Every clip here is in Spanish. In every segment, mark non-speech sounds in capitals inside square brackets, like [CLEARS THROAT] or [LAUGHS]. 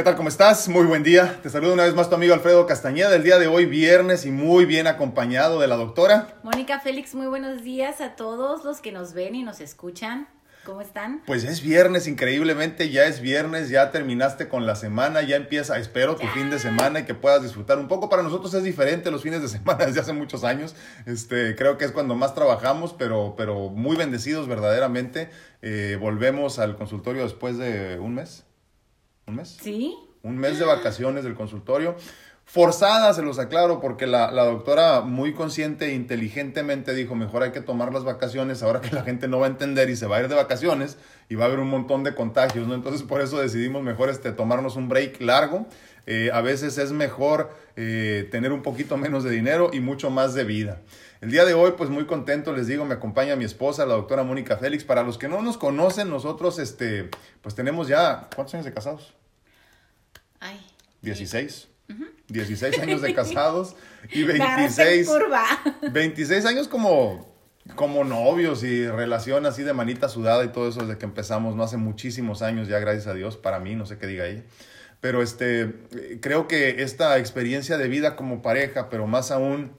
¿Qué tal? ¿Cómo estás? Muy buen día. Te saludo una vez más tu amigo Alfredo Castañeda. El día de hoy, viernes, y muy bien acompañado de la doctora. Mónica Félix, muy buenos días a todos los que nos ven y nos escuchan. ¿Cómo están? Pues es viernes, increíblemente, ya es viernes, ya terminaste con la semana, ya empieza, espero, tu fin de semana y que puedas disfrutar un poco. Para nosotros es diferente los fines de semana [LAUGHS] desde hace muchos años. Este, creo que es cuando más trabajamos, pero, pero muy bendecidos verdaderamente. Eh, volvemos al consultorio después de un mes. ¿Un mes? Sí. Un mes de vacaciones del consultorio. Forzada, se los aclaro, porque la, la, doctora muy consciente e inteligentemente dijo, mejor hay que tomar las vacaciones ahora que la gente no va a entender y se va a ir de vacaciones y va a haber un montón de contagios, ¿no? Entonces por eso decidimos mejor este, tomarnos un break largo. Eh, a veces es mejor eh, tener un poquito menos de dinero y mucho más de vida. El día de hoy, pues muy contento, les digo, me acompaña mi esposa, la doctora Mónica Félix. Para los que no nos conocen, nosotros, este, pues tenemos ya, ¿cuántos años de casados? Ay. 16. 16 [LAUGHS] años de casados y 26, 26 años como, como novios y relación así de manita sudada y todo eso desde que empezamos, no hace muchísimos años ya, gracias a Dios, para mí, no sé qué diga ella. Pero este, creo que esta experiencia de vida como pareja, pero más aún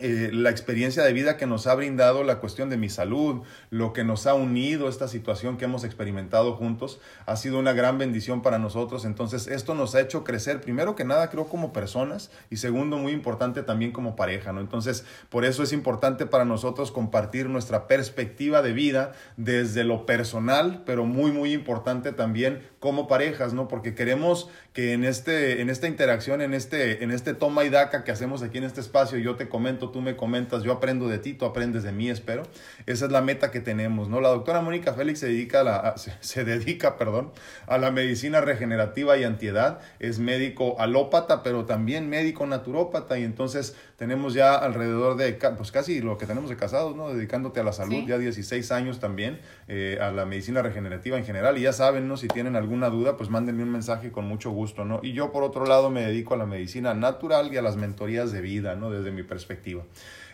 eh, la experiencia de vida que nos ha brindado la cuestión de mi salud, lo que nos ha unido esta situación que hemos experimentado juntos, ha sido una gran bendición para nosotros. Entonces, esto nos ha hecho crecer, primero que nada, creo como personas y segundo, muy importante también como pareja, ¿no? Entonces, por eso es importante para nosotros compartir nuestra perspectiva de vida desde lo personal, pero muy, muy importante también como parejas, ¿no? Porque queremos que en, este, en esta interacción, en este, en este toma y daca que hacemos aquí en este espacio, yo te comento, tú me comentas, yo aprendo de ti, tú aprendes de mí, espero. Esa es la meta que tenemos, ¿no? La doctora Mónica Félix se dedica, a la, se, dedica perdón, a la medicina regenerativa y antiedad. Es médico alópata, pero también médico naturópata. Y entonces tenemos ya alrededor de, pues casi lo que tenemos de casados, ¿no? Dedicándote a la salud, ya 16 años también, eh, a la medicina regenerativa en general. Y ya saben, ¿no? Si tienen alguna duda, pues mándenme un mensaje con mucho gusto. ¿no? Y yo, por otro lado, me dedico a la medicina natural y a las mentorías de vida, ¿no? Desde mi perspectiva.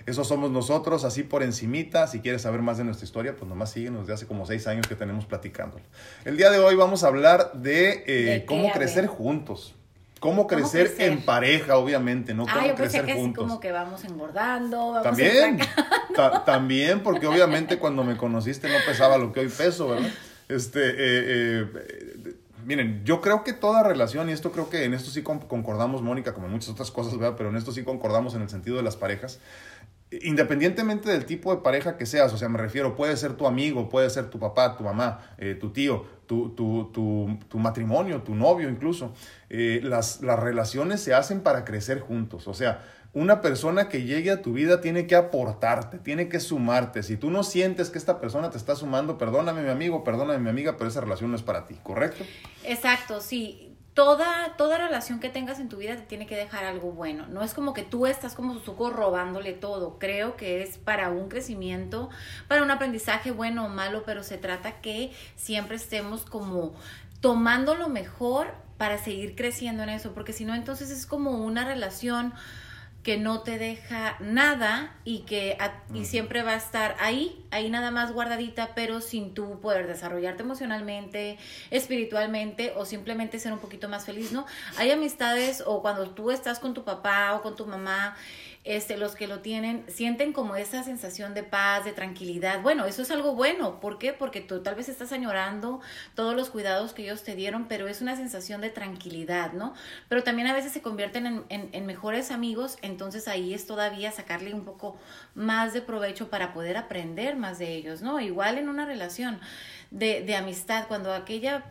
Eso somos nosotros, así por encimita. Si quieres saber más de nuestra historia, pues nomás síguenos de hace como seis años que tenemos platicándolo. El día de hoy vamos a hablar de, eh, cómo crecer juntos. Cómo crecer, en pareja, obviamente, ¿no? Cómo ah, yo crecer que juntos. como que vamos engordando. Vamos también, [LAUGHS] también, porque obviamente cuando me conociste no pesaba lo que hoy peso, ¿verdad? Este, eh, eh, miren, yo creo que toda relación, y esto creo que en esto sí concordamos, Mónica, como en muchas otras cosas, ¿verdad? Pero en esto sí concordamos en el sentido de las parejas. Independientemente del tipo de pareja que seas, o sea, me refiero, puede ser tu amigo, puede ser tu papá, tu mamá, eh, tu tío, tu, tu, tu, tu, matrimonio, tu novio incluso. Eh, las, las relaciones se hacen para crecer juntos, o sea, una persona que llegue a tu vida tiene que aportarte, tiene que sumarte. Si tú no sientes que esta persona te está sumando, perdóname mi amigo, perdóname mi amiga, pero esa relación no es para ti, ¿correcto? Exacto, sí. Toda, toda relación que tengas en tu vida te tiene que dejar algo bueno. No es como que tú estás como Suzuko robándole todo. Creo que es para un crecimiento, para un aprendizaje bueno o malo, pero se trata que siempre estemos como tomando lo mejor para seguir creciendo en eso, porque si no, entonces es como una relación que no te deja nada y que y siempre va a estar ahí, ahí nada más guardadita, pero sin tú poder desarrollarte emocionalmente, espiritualmente o simplemente ser un poquito más feliz, ¿no? Hay amistades o cuando tú estás con tu papá o con tu mamá este, los que lo tienen sienten como esa sensación de paz, de tranquilidad. Bueno, eso es algo bueno. ¿Por qué? Porque tú tal vez estás añorando todos los cuidados que ellos te dieron, pero es una sensación de tranquilidad, ¿no? Pero también a veces se convierten en, en mejores amigos, entonces ahí es todavía sacarle un poco más de provecho para poder aprender más de ellos, ¿no? Igual en una relación de, de amistad, cuando aquella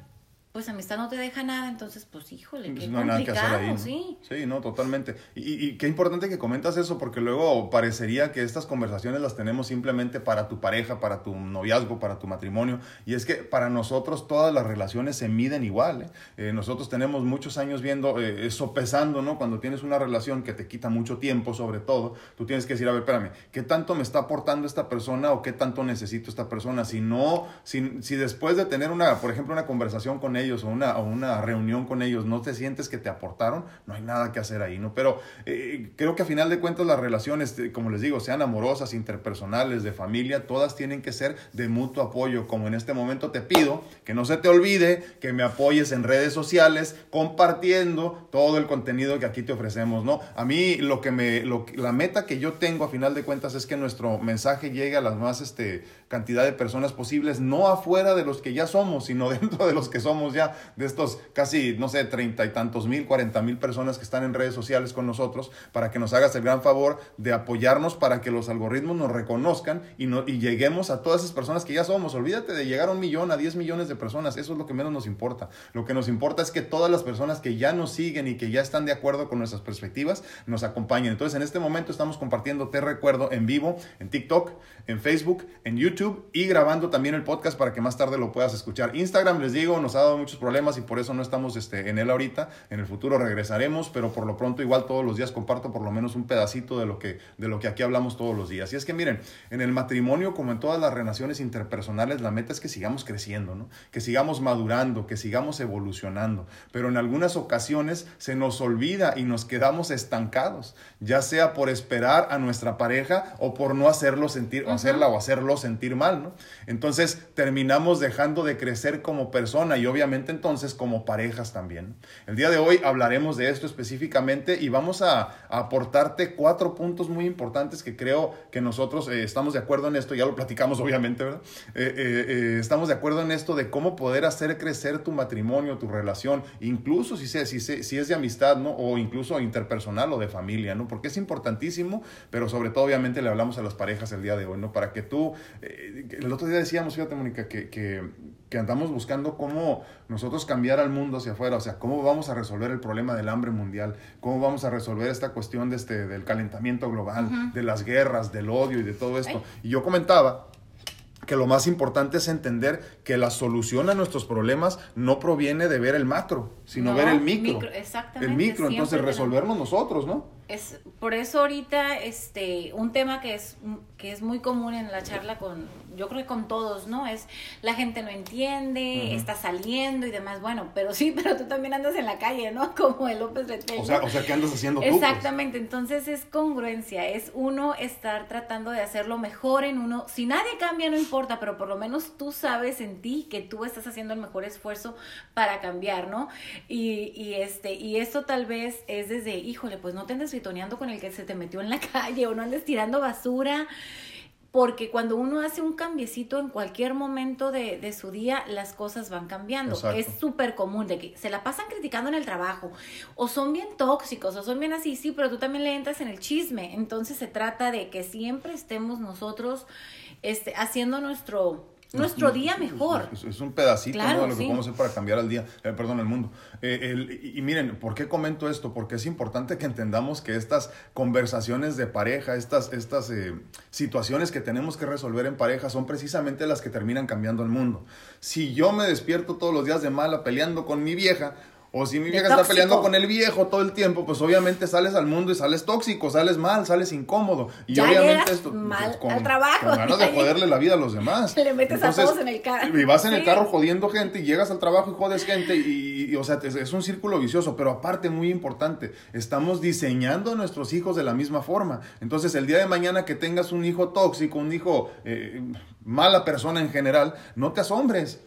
pues amistad no te deja nada, entonces pues híjole, pues, qué no complicado, ahí, sí. Sí, no, totalmente. Y, y, qué importante que comentas eso, porque luego parecería que estas conversaciones las tenemos simplemente para tu pareja, para tu noviazgo, para tu matrimonio, y es que para nosotros todas las relaciones se miden igual. ¿eh? Eh, nosotros tenemos muchos años viendo, eh, sopesando, ¿no? Cuando tienes una relación que te quita mucho tiempo, sobre todo, tú tienes que decir, a ver, espérame, ¿qué tanto me está aportando esta persona o qué tanto necesito esta persona? Si no, si, si después de tener una, por ejemplo, una conversación con ellos o una, o una reunión con ellos, no te sientes que te aportaron, no hay nada que hacer ahí, ¿no? Pero eh, creo que a final de cuentas las relaciones, eh, como les digo, sean amorosas, interpersonales, de familia, todas tienen que ser de mutuo apoyo, como en este momento te pido que no se te olvide que me apoyes en redes sociales, compartiendo todo el contenido que aquí te ofrecemos, ¿no? A mí lo que me, lo, la meta que yo tengo a final de cuentas es que nuestro mensaje llegue a las más, este, cantidad de personas posibles, no afuera de los que ya somos, sino [LAUGHS] dentro de los que somos ya, de estos casi, no sé, treinta y tantos mil, cuarenta mil personas que están en redes sociales con nosotros, para que nos hagas el gran favor de apoyarnos para que los algoritmos nos reconozcan y, no, y lleguemos a todas esas personas que ya somos. Olvídate de llegar a un millón, a diez millones de personas, eso es lo que menos nos importa. Lo que nos importa es que todas las personas que ya nos siguen y que ya están de acuerdo con nuestras perspectivas nos acompañen. Entonces, en este momento estamos compartiendo Te Recuerdo en vivo, en TikTok, en Facebook, en YouTube y grabando también el podcast para que más tarde lo puedas escuchar. Instagram, les digo, nos ha dado muchos problemas y por eso no estamos este, en él ahorita. En el futuro regresaremos, pero por lo pronto igual todos los días comparto por lo menos un pedacito de lo que, de lo que aquí hablamos todos los días. Y es que miren, en el matrimonio como en todas las relaciones interpersonales, la meta es que sigamos creciendo, ¿no? que sigamos madurando, que sigamos evolucionando. Pero en algunas ocasiones se nos olvida y nos quedamos estancados, ya sea por esperar a nuestra pareja o por no hacerlo sentir hacerla o hacerlo sentir mal, ¿no? Entonces terminamos dejando de crecer como persona y obviamente entonces como parejas también. El día de hoy hablaremos de esto específicamente y vamos a, aportarte cuatro puntos muy importantes que creo que nosotros eh, estamos de acuerdo en esto, ya lo platicamos obviamente, ¿verdad? Eh, eh, estamos de acuerdo en esto de cómo poder hacer crecer tu matrimonio, tu relación, incluso si, si, si es de amistad, ¿no? O incluso interpersonal o de familia, ¿no? Porque es importantísimo, pero sobre todo obviamente le hablamos a las parejas el día de hoy, ¿no? Para que tú, el otro día decíamos, fíjate Mónica, que, que, que, andamos buscando cómo nosotros cambiar al mundo hacia afuera, o sea, cómo vamos a resolver el problema del hambre mundial, cómo vamos a resolver esta cuestión de este, del calentamiento global, de las guerras, del odio y de todo esto. Y yo comentaba que lo más importante es entender que la solución a nuestros problemas no proviene de ver el macro, sino ver el micro. el micro, entonces resolverlo nosotros, ¿no? Es, por eso ahorita este, un tema que es, que es muy común en la charla con, yo creo que con todos, ¿no? Es la gente no entiende, está saliendo y demás. Bueno, pero sí, [LAUGHS] pero tú también andas en la calle, ¿no? [LAUGHS] Como el López Retel. O sea, o sea, ¿qué andas haciendo tú? Pues? Exactamente, entonces es congruencia, es uno estar tratando de hacerlo mejor en uno. Si nadie cambia, no importa, pero por lo menos tú sabes en ti que tú estás haciendo el mejor esfuerzo para cambiar, ¿no? Y, y este, y esto tal vez es desde, híjole, pues no te andes con el que se te metió en la [LAUGHS] calle o no andes tirando basura. Porque cuando uno hace un cambiecito en cualquier momento de, de su día, las cosas van cambiando. Es súper común de que se la pasan criticando en el trabajo, o son bien tóxicos, o son bien así, sí, pero tú también le entras en el chisme. Entonces se trata de que siempre estemos nosotros este, haciendo nuestro, nuestro día mejor. Es, un pedacito de lo que podemos hacer para cambiar el día, eh, perdón, el mundo. Eh, y, miren, ¿por qué comento esto? Porque es importante que entendamos que estas conversaciones de pareja, estas, estas eh, situaciones que tenemos que resolver en pareja son precisamente las que terminan cambiando el mundo. Si yo me despierto todos los días de mala peleando con mi vieja, o si mi vieja está peleando con el viejo todo el tiempo, pues obviamente sales al mundo y sales tóxico, sales mal, sales incómodo. Y obviamente esto. Pues, mal con, al trabajo. Con ganas de [LAUGHS] joderle la vida a los demás. Le metes a todos en el carro. Y vas en el carro jodiendo gente y llegas al trabajo y jodes gente. Y, o sea, es, un círculo vicioso. Pero aparte, muy importante, estamos diseñando a nuestros hijos de la misma forma. Entonces, el día de mañana que tengas un hijo tóxico, un hijo eh, mala persona en general, no te asombres.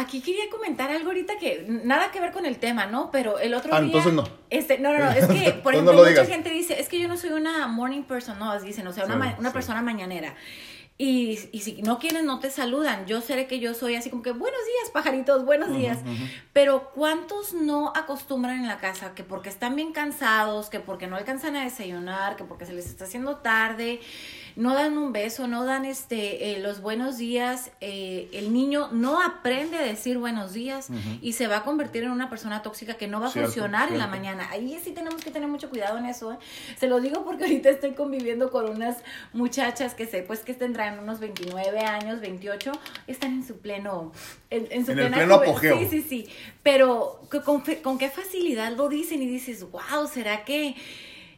Aquí quería comentar algo ahorita que nada que ver con el tema, ¿no? Pero el otro ah, día. entonces no. Este, no, no, no. Es que, [LAUGHS] por ejemplo, mucha gente dice, es que yo no soy una morning person, no, dicen, o sea, una, una persona mañanera. Y, y, si no quieren, no te saludan. Yo sé que yo soy así como que, buenos días, pajaritos, buenos días. Pero ¿cuántos no acostumbran en la casa que porque están bien cansados, que porque no alcanzan a desayunar, que porque se les está haciendo tarde, no dan un beso, no dan este eh, los buenos días, eh, el niño no aprende a decir buenos días y se va a convertir en una persona tóxica que no va a funcionar en la mañana. Ahí sí tenemos que tener mucho cuidado en eso. ¿eh? Se lo digo porque [LAUGHS] ahorita estoy conviviendo con unas muchachas que sé, pues que tendrán unos 29 años, 28, están en su pleno, en, su el pleno apogeo. Sí, sí, sí. Pero con, con qué facilidad lo dicen y dices, wow, ¿será que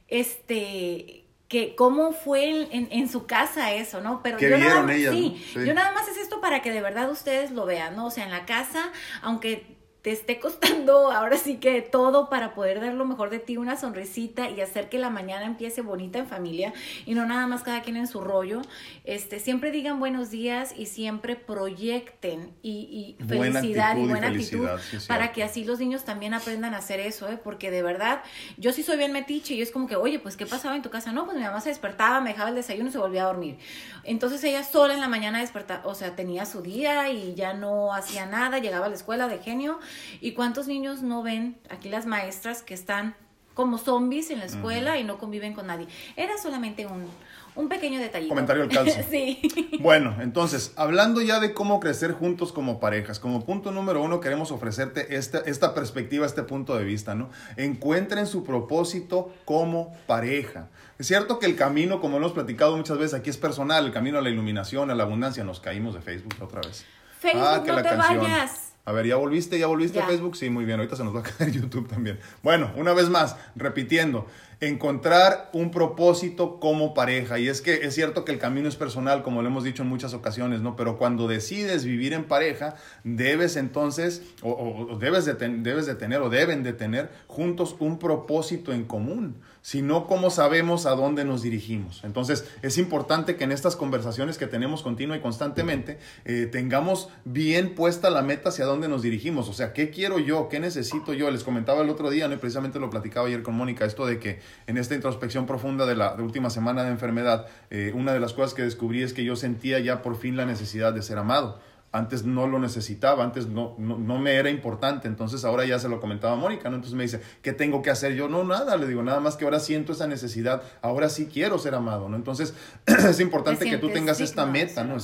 este que cómo fue en, en, su casa eso, ¿no? Pero yo nada, más, sí, yo nada más es esto para que de verdad ustedes lo vean, ¿no? O sea, en la casa, aunque te esté costando [LAUGHS] ahora sí que todo para poder dar lo mejor de ti, una sonrisita y hacer que la mañana empiece bonita en familia y no nada más cada quien en su rollo. Este, siempre digan buenos días y siempre proyecten y, felicidad y buena actitud para que así los niños también aprendan a hacer eso, ¿eh? porque de verdad yo sí soy bien metiche y es como que, oye, pues ¿qué pasaba en tu casa? No, pues mi mamá se despertaba, me dejaba el desayuno y se volvía a dormir. Entonces ella sola en la mañana despertaba, o sea, tenía su día y ya no hacía nada, llegaba a la escuela de genio ¿Y cuántos niños no ven aquí las maestras que están como zombies en la escuela y no conviven con nadie? Era solamente un, un pequeño detallito. Comentario al calcio. [LAUGHS] sí. Bueno, entonces, hablando ya de cómo crecer juntos como parejas, como punto número uno queremos ofrecerte esta, esta perspectiva, este punto de vista, ¿no? Encuentren su propósito como pareja. Es cierto que el camino, como hemos platicado muchas veces, aquí es personal, el camino a la iluminación, a la abundancia, nos caímos de Facebook otra vez. Facebook, ah, no te vayas. A ver, ¿ya volviste? ¿Ya volviste a Facebook? Sí, muy bien. Ahorita se nos va a caer [LAUGHS] YouTube también. Bueno, una vez más, repitiendo, encontrar un propósito como pareja. Y es que es cierto que el camino es personal, como lo hemos dicho en muchas ocasiones, ¿no? Pero cuando decides vivir en pareja, debes entonces, o, debes, de debes de tener, o deben de tener juntos un propósito en común sino cómo sabemos a dónde nos dirigimos. Entonces, es importante que en estas conversaciones que tenemos continua y constantemente eh, tengamos bien puesta la meta hacia dónde nos dirigimos. O sea, ¿qué quiero yo? ¿Qué necesito yo? Les comentaba el otro día, ¿no? y precisamente lo platicaba ayer con Mónica, esto de que en esta introspección profunda de la última semana de enfermedad, eh, una de las cosas que descubrí es que yo sentía ya por fin la necesidad de ser amado antes no lo necesitaba, antes no, no, me era importante, entonces ahora ya se lo comentaba a Mónica, ¿no? Entonces me dice, ¿qué tengo que hacer yo? No, nada, le digo, nada más que ahora siento esa necesidad, ahora sí quiero ser amado, ¿no? Entonces [CLEARS THROAT] es importante que tú tengas esta meta, ¿no?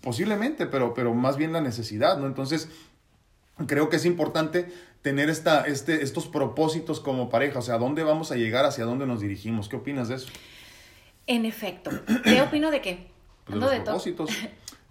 Posiblemente, pero, pero más bien la necesidad, ¿no? Entonces creo que es importante tener esta, este, estos propósitos como pareja, o sea, ¿a dónde vamos a llegar, hacia dónde nos dirigimos? ¿Qué opinas de eso? En efecto, ¿qué opino de qué? Pues de los propósitos. [LAUGHS]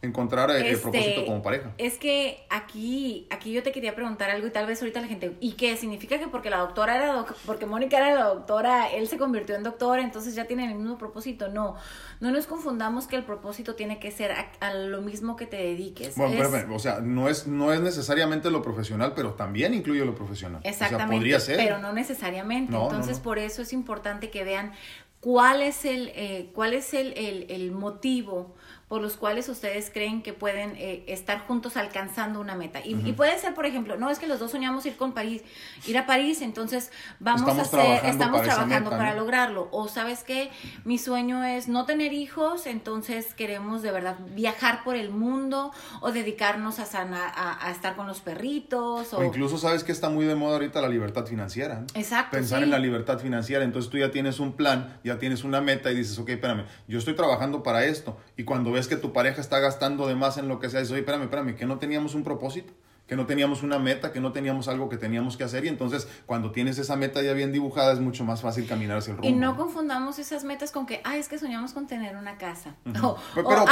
encontrar el este, propósito como pareja. Es que aquí, aquí yo te quería preguntar algo y tal vez ahorita la gente, ¿y qué significa que porque la doctora era, porque Mónica era la doctora, él se convirtió en doctora, entonces ya tiene el mismo propósito? No, no nos confundamos que el propósito tiene que ser a, lo mismo que te dediques. Bueno, o sea, no es, no es necesariamente lo profesional, pero también incluye lo profesional. Exactamente, podría ser. pero no necesariamente. entonces, por eso es importante que vean cuál es el, eh, cuál es el, el, el motivo por los cuales ustedes creen que pueden eh, estar juntos alcanzando una meta. Y, puede ser, por ejemplo, no es que los dos soñamos ir con París, ir a París, entonces vamos a hacer, estamos trabajando para lograrlo. O sabes que mi sueño es no tener hijos, entonces queremos de verdad viajar por el mundo o dedicarnos a, sanar, a, estar con los perritos. O... incluso sabes que está muy de moda ahorita la libertad financiera. Exacto. Pensar en la libertad financiera. Entonces tú ya tienes un plan, ya tienes una meta y dices, ok, espérame, yo estoy trabajando para esto. Y cuando ves es que tu pareja está gastando de más en lo que sea, dices, oye, espérame, espérame, que no teníamos un propósito que no teníamos una meta, que no teníamos algo que teníamos que hacer y entonces cuando tienes esa meta ya bien dibujada es mucho más fácil caminar hacia el rumbo. Y no confundamos esas metas con que, ay, es que soñamos con tener una casa. pero,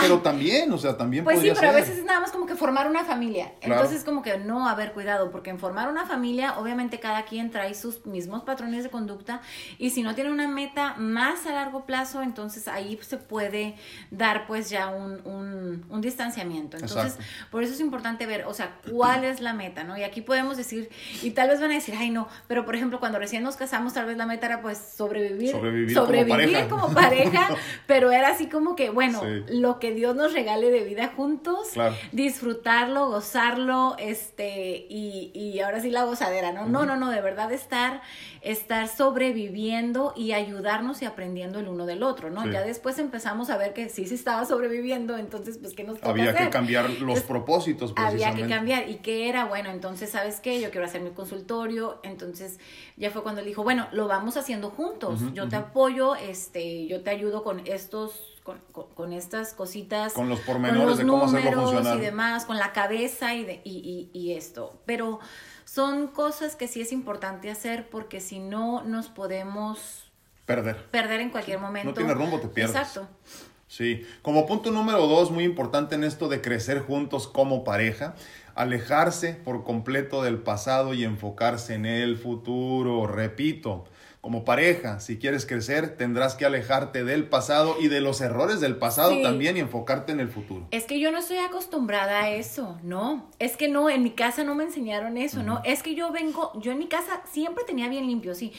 pero, también, o sea, también Pues sí, pero a veces es nada más como que formar una familia. Entonces como que no, haber cuidado, porque en formar una familia obviamente cada quien trae sus mismos patrones de conducta y si no tiene una meta más a largo plazo, entonces ahí se puede dar pues ya un, un, un distanciamiento. Entonces, por eso es importante ver, o sea, [CLEARS THROAT] cuál es es la meta, ¿no? Y aquí podemos decir, y tal vez van a decir, ay, no, pero por ejemplo, cuando recién nos casamos, tal vez la meta era pues sobrevivir, sobrevivir, como, pareja. [LAUGHS] pero era así como que, bueno, lo que Dios nos regale de vida juntos, disfrutarlo, gozarlo, este, y, y ahora sí la gozadera, ¿no? No, no, no, de verdad estar, estar sobreviviendo y ayudarnos y aprendiendo el uno del otro, ¿no? Ya después empezamos a ver que sí, sí estaba sobreviviendo, entonces, pues, ¿qué nos toca Había que cambiar los propósitos, Había que cambiar, y que era, bueno, entonces, ¿sabes qué? Yo quiero hacer mi consultorio, entonces ya fue cuando él dijo, bueno, lo vamos haciendo juntos, yo te apoyo, este, yo te ayudo con estos con, estas cositas. Con los pormenores de cómo hacerlo funcionar. Y demás, con la cabeza y, de, y, y, esto. Pero son cosas que sí es importante hacer porque si no nos podemos... Perder. Perder en cualquier momento. No tiene rumbo, te pierdes. Exacto. Sí, como punto número dos, muy importante en esto de crecer juntos como pareja, alejarse por completo del pasado y enfocarse en el futuro. Repito, como pareja, si quieres crecer, tendrás que alejarte del pasado y de los errores del pasado también y enfocarte en el futuro. Es que yo no estoy acostumbrada a eso, no. Es que no, en mi casa no me enseñaron eso, ¿no? Es que yo vengo, yo en mi casa siempre tenía bien limpio, sí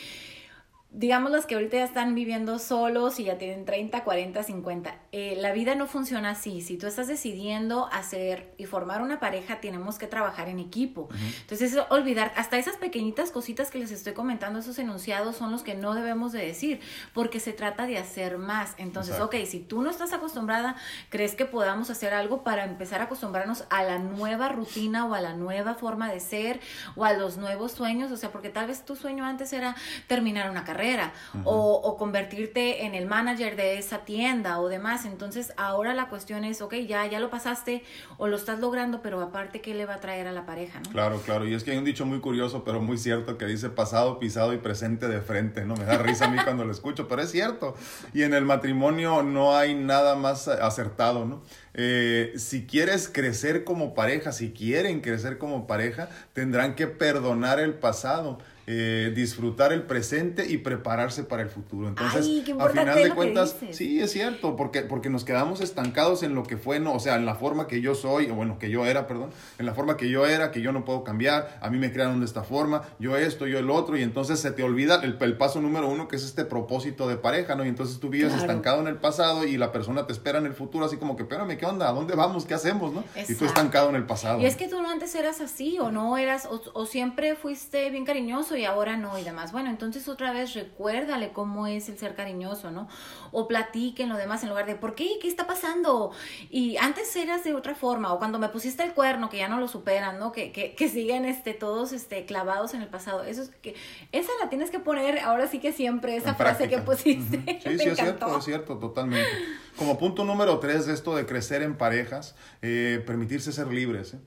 digamos los que ahorita ya están viviendo solos y ya tienen 30, 40, 50, la vida no funciona así. Si tú estás decidiendo hacer y formar una pareja, tenemos que trabajar en equipo. Entonces, olvidar, hasta esas pequeñitas cositas que les estoy comentando, esos enunciados son los que no debemos de decir, porque se trata de hacer más. Entonces, ok, si tú no estás acostumbrada, ¿crees que podamos hacer algo para empezar a acostumbrarnos a la nueva rutina o a la nueva forma de ser o a los nuevos sueños? O sea, porque tal vez tu sueño antes era terminar una carrera o, convertirte en el manager de esa tienda o demás. Entonces ahora la cuestión es, ok, ya, ya lo pasaste o lo estás logrando, pero aparte, ¿qué le va a traer a la pareja? ¿no? Claro, claro. Y es que hay un dicho muy curioso, pero muy cierto, que dice pasado, pisado y presente de frente, ¿no? Me da risa a mí [LAUGHS] cuando lo escucho, pero es cierto. Y en el matrimonio no hay nada más acertado, ¿no? Eh, si quieres crecer como pareja, si quieren crecer como pareja, tendrán que perdonar el pasado eh, disfrutar el presente y prepararse para el futuro. Entonces, a final de cuentas, sí, es cierto, porque, porque nos quedamos estancados en lo que fue, no, o sea, en la forma que yo soy, o bueno, que yo era, perdón, en la forma que yo era, que yo no puedo cambiar, a mí me crearon de esta forma, yo esto, yo el otro, y entonces se te olvida el, el paso número uno, que es este propósito de pareja, ¿no? Y entonces tú vives estancado en el pasado y la persona te espera en el futuro, así como que, espérame, ¿qué onda? ¿A dónde vamos? ¿Qué hacemos? ¿no? Y tú estancado en el pasado. Y es que tú no antes eras así, o no eras, o, o siempre fuiste bien cariñoso y ahora no y demás. Bueno, entonces otra vez recuérdale cómo es el ser cariñoso, ¿no? O platiquen lo demás en lugar de, ¿por qué? ¿Qué está pasando? Y antes eras de otra forma, o cuando me pusiste el cuerno, que ya no lo superan, ¿no? Que, que, que siguen este, todos este, clavados en el pasado. Eso es que, esa la tienes que poner ahora sí que siempre, esa frase que pusiste. [LAUGHS] Sí, sí, es cierto, es cierto, totalmente. Como punto número tres de esto de crecer en parejas, eh, permitirse ser libres. ¿eh?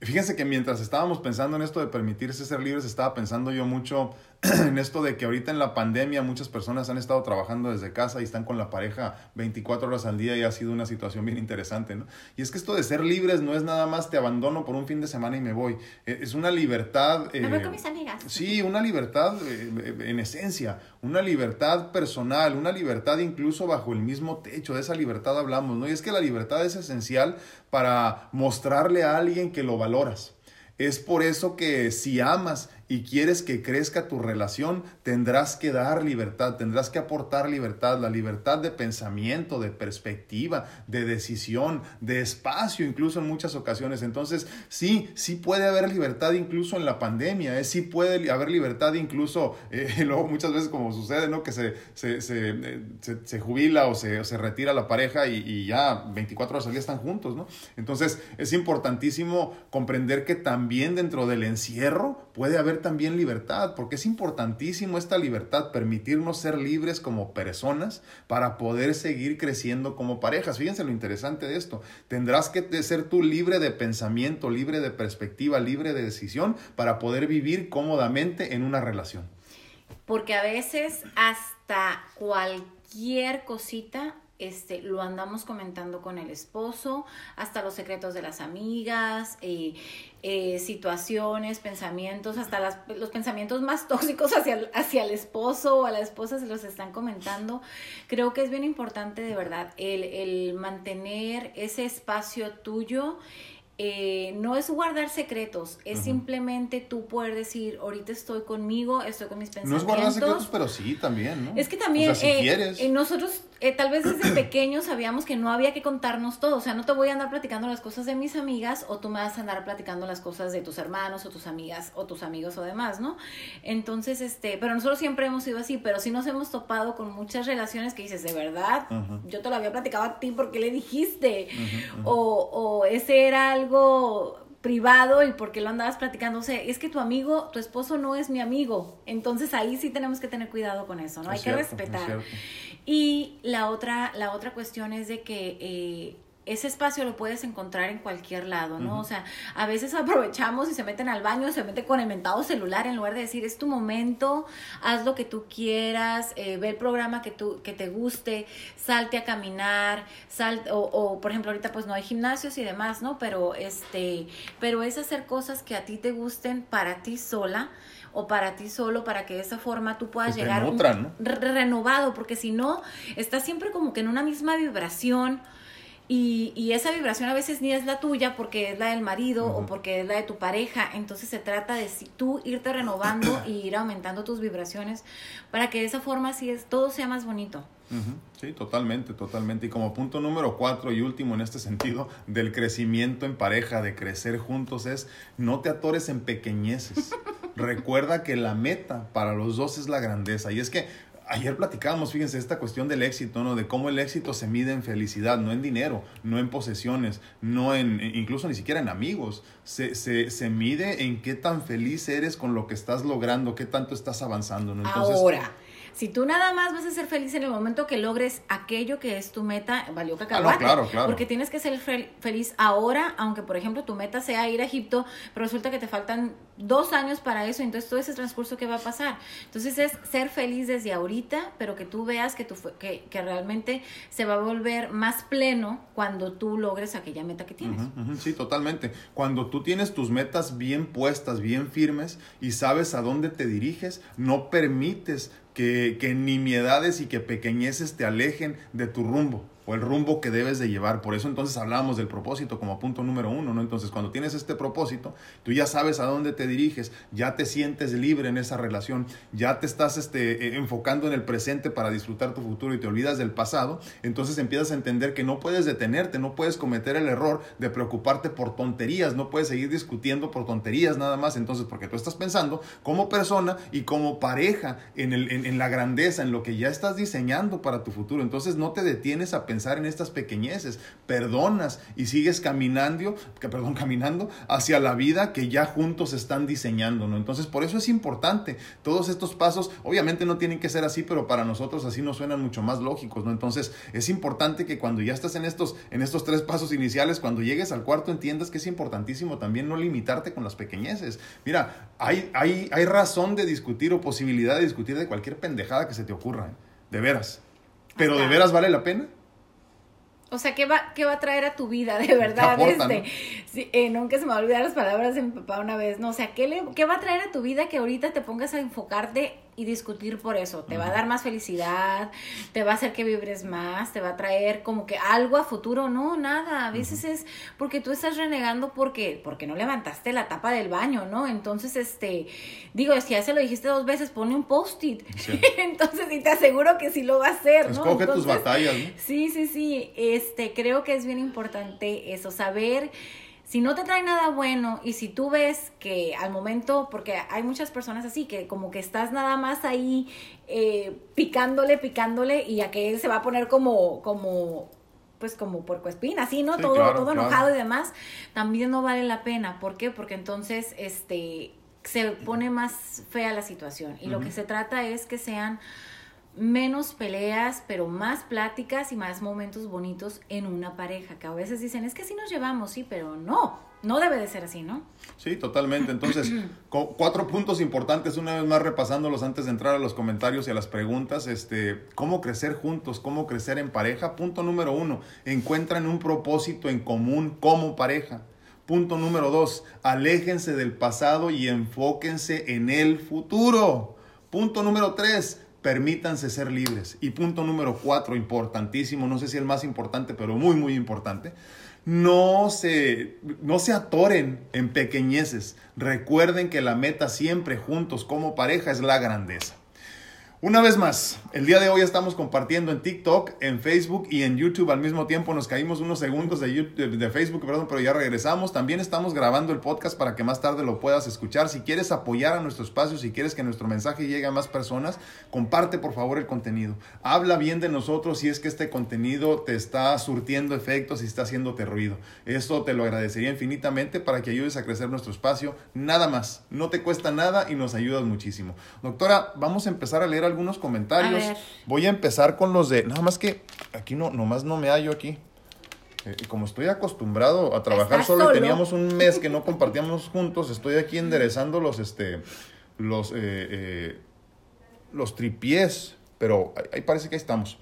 Fíjense que mientras estábamos pensando en esto de permitirse ser libres, estaba pensando yo mucho [CLEARS THROAT] en esto de que ahorita en la pandemia muchas personas han estado trabajando desde casa y están con la pareja 24 horas al día y ha sido una situación bien interesante, ¿no? Y es que esto de ser libres no es nada más te abandono por un fin de semana y me voy. E, es una libertad... me voy con mis amigas. Sí, una libertad eh, en esencia, una libertad personal, una libertad incluso bajo el mismo techo, de esa libertad hablamos, ¿no? Y es que la libertad es esencial para mostrarle a alguien que lo valoras. Es por eso que si amas y quieres que crezca tu relación, tendrás que dar libertad, tendrás que aportar libertad, la libertad de pensamiento, de perspectiva, de decisión, de espacio, incluso en muchas ocasiones. Entonces, sí, sí puede haber libertad incluso en la pandemia, ¿eh? sí puede haber libertad incluso, eh, [LAUGHS] luego muchas veces como sucede, ¿no? Que se, se, se, eh, se, jubila o se, retira la pareja y, y, ya 24 horas al día están juntos, ¿no? Entonces, es importantísimo comprender que también dentro del encierro puede haber también libertad, porque es importantísimo esta libertad, permitirnos ser libres como personas para poder seguir creciendo como parejas. Fíjense lo interesante de esto. Tendrás que ser tú libre de pensamiento, libre de perspectiva, libre de decisión para poder vivir cómodamente en una relación. Porque a veces hasta cualquier cosita este, lo andamos comentando con el esposo, hasta los secretos de las amigas, eh, eh, situaciones, pensamientos, hasta las, los pensamientos más [LAUGHS] tóxicos hacia, hacia el esposo o a la esposa se los están comentando. Creo que es bien importante de verdad el, el mantener ese espacio tuyo eh, no es guardar secretos, es simplemente tú poder decir, ahorita estoy conmigo, estoy con mis pensamientos. No es guardar secretos, pero sí, también, ¿no? Es que también, eh, nosotros eh, tal vez desde [CLEARS THROAT] pequeños sabíamos que no había que contarnos todo, o sea, no te voy a andar platicando las cosas de mis amigas o tú me vas a andar platicando las cosas de tus hermanos o tus amigas o tus amigos o demás, ¿no? Entonces, este, pero nosotros siempre hemos sido así, pero sí nos hemos topado con muchas relaciones que dices, de verdad, yo te lo había platicado a ti porque le dijiste, o, o ese era algo algo privado y porque lo andabas platicando, o sea, es que tu amigo, tu esposo no es mi amigo, entonces ahí sí tenemos que tener cuidado con eso, ¿no? Hay que respetar. Y la otra, la otra cuestión es de que eh, ese espacio lo puedes encontrar en cualquier lado, ¿no? O sea, a veces aprovechamos y se meten al baño, se meten con el mentado celular en lugar de decir, es tu momento, haz lo que tú quieras, eh, ve el programa que, tú, que te guste, salte a caminar, sal, o, o, por ejemplo, ahorita pues no hay gimnasios y demás, ¿no? Pero, este, pero es hacer cosas que a ti te gusten para ti sola, o para ti solo, para que de esa forma tú puedas llegar renovado, porque si no, estás siempre como que en una misma vibración. Y, y, esa vibración a veces ni es la tuya porque es la del marido o porque es la de tu pareja. Entonces se trata de si tú irte renovando [CLEARS THROAT] y ir aumentando tus vibraciones para que de esa forma así es, todo sea más bonito. Sí, totalmente, totalmente. Y como punto número cuatro y último en este sentido [LAUGHS] del crecimiento en pareja, de crecer juntos, es no te atores en pequeñeces. [LAUGHS] Recuerda que la meta para los dos es la grandeza. Y es que ayer platicábamos, fíjense, esta cuestión del éxito, ¿no? De cómo el éxito se mide en felicidad, no en dinero, no en posesiones, no en, incluso ni siquiera en amigos. Se, se, se mide en qué tan feliz eres con lo que estás logrando, qué tanto estás avanzando, ¿no? Ahora si tú nada más vas a ser feliz en el momento que logres aquello que es tu meta, valió cacahuate. Ah, claro, claro. Porque tienes que ser feliz ahora, aunque por ejemplo tu meta sea ir a Egipto, pero resulta que te faltan dos años para eso, entonces todo ese transcurso que va a pasar. Entonces es ser feliz desde ahorita, pero que tú veas que, tú, que, que realmente se va a volver más pleno cuando tú logres aquella meta que tienes. sí, totalmente. Cuando tú tienes tus metas bien puestas, bien firmes y sabes a dónde te diriges, no permites que, que nimiedades y que pequeñeces te alejen de tu rumbo o el rumbo que debes de llevar. Por eso entonces hablamos del propósito como punto número uno, ¿no? Entonces cuando tienes este propósito, tú ya sabes a dónde te diriges, ya te sientes libre en esa relación, ya te estás este, e, enfocando en el presente para disfrutar tu futuro y te olvidas del pasado, entonces empiezas a entender que no puedes detenerte, no puedes cometer el error de preocuparte por tonterías, no puedes seguir discutiendo por tonterías nada más, entonces porque tú estás pensando como persona y como pareja en, el, en, en la grandeza, en lo que ya estás diseñando para tu futuro, entonces no te detienes a pensar pensar en estas pequeñeces, perdonas y sigues caminando, que, perdón, caminando hacia la vida que ya juntos están diseñando, ¿no? Entonces, por eso es importante. Todos estos pasos, obviamente no tienen que ser así, pero para nosotros así nos suenan mucho más lógicos, ¿no? Entonces, es importante que cuando ya estás en estos, en estos tres pasos iniciales, cuando llegues al cuarto, entiendas que es importantísimo también no limitarte con las pequeñeces. Mira, hay, hay, hay razón de discutir o posibilidad de discutir de cualquier pendejada que se te ocurra, ¿eh? de veras. Pero de veras vale la pena. O sea, ¿qué va, ¿qué va a traer a tu vida, de verdad? este, eh, nunca se me va a olvidar las palabras de mi papá una vez, ¿no? O sea, ¿qué, le, ¿qué va a traer a tu vida que ahorita te pongas a enfocarte y discutir por eso. Te va a dar más felicidad, te va a hacer que vibres más, te va a traer como que algo a futuro. No, nada. A veces es porque tú estás renegando porque, porque no levantaste la tapa del baño, ¿no? Entonces, este, digo, si ya se lo dijiste dos veces, pone un post-it. [LAUGHS] Entonces, y te aseguro que sí lo va a hacer, ¿no? Escoge tus batallas, ¿no? Sí, sí, sí. Este, creo que es bien importante eso, saber si no te trae nada bueno y si tú ves que al momento, porque hay muchas personas así, que como que estás nada más ahí eh, picándole, picándole y a que él se va a poner como, como, pues como puercoespín, así, ¿no? todo todo enojado y demás, también no vale la pena. ¿Por qué? Porque entonces, este, se pone más fea la situación. Y lo que se trata es que sean menos peleas, pero más pláticas y más momentos bonitos en una pareja, que a veces dicen, es que sí nos llevamos, sí, pero no, no debe de ser así, ¿no? Sí, totalmente. Entonces, [CLEARS THROAT] cuatro puntos importantes, una vez más repasándolos antes de entrar a los comentarios y a las preguntas, este, cómo crecer juntos, cómo crecer en pareja. Punto número uno, encuentran un propósito en común como pareja. Punto número dos, aléjense del pasado y enfóquense en el futuro. Punto número tres, permítanse ser libres. Y punto número cuatro, importantísimo, no sé si el más importante, pero muy, muy importante, no se, no se atoren en pequeñeces. Recuerden que la meta siempre juntos como pareja es la grandeza. Una vez más, el día de hoy estamos compartiendo en TikTok, en Facebook y en YouTube al mismo tiempo. Nos caímos unos segundos de, Facebook, perdón, pero ya regresamos. También estamos grabando el podcast para que más tarde lo puedas escuchar. Si quieres apoyar a nuestro espacio, si quieres que nuestro mensaje llegue a más personas, comparte por favor el contenido. Habla bien de nosotros si es que este contenido te está surtiendo efectos y está haciéndote ruido. Esto te lo agradecería infinitamente para que ayudes a crecer nuestro espacio. Nada más, no te cuesta nada y nos ayudas muchísimo. Doctora, vamos a empezar a leer algunos comentarios. Voy a empezar con los de. Nada más que aquí no, nomás no me hallo aquí. Eh, y como estoy acostumbrado a trabajar solo, y teníamos un mes que no [LAUGHS] compartíamos juntos, estoy aquí enderezando los, este, los, eh, eh, los tripiés. Pero ahí parece que ahí estamos.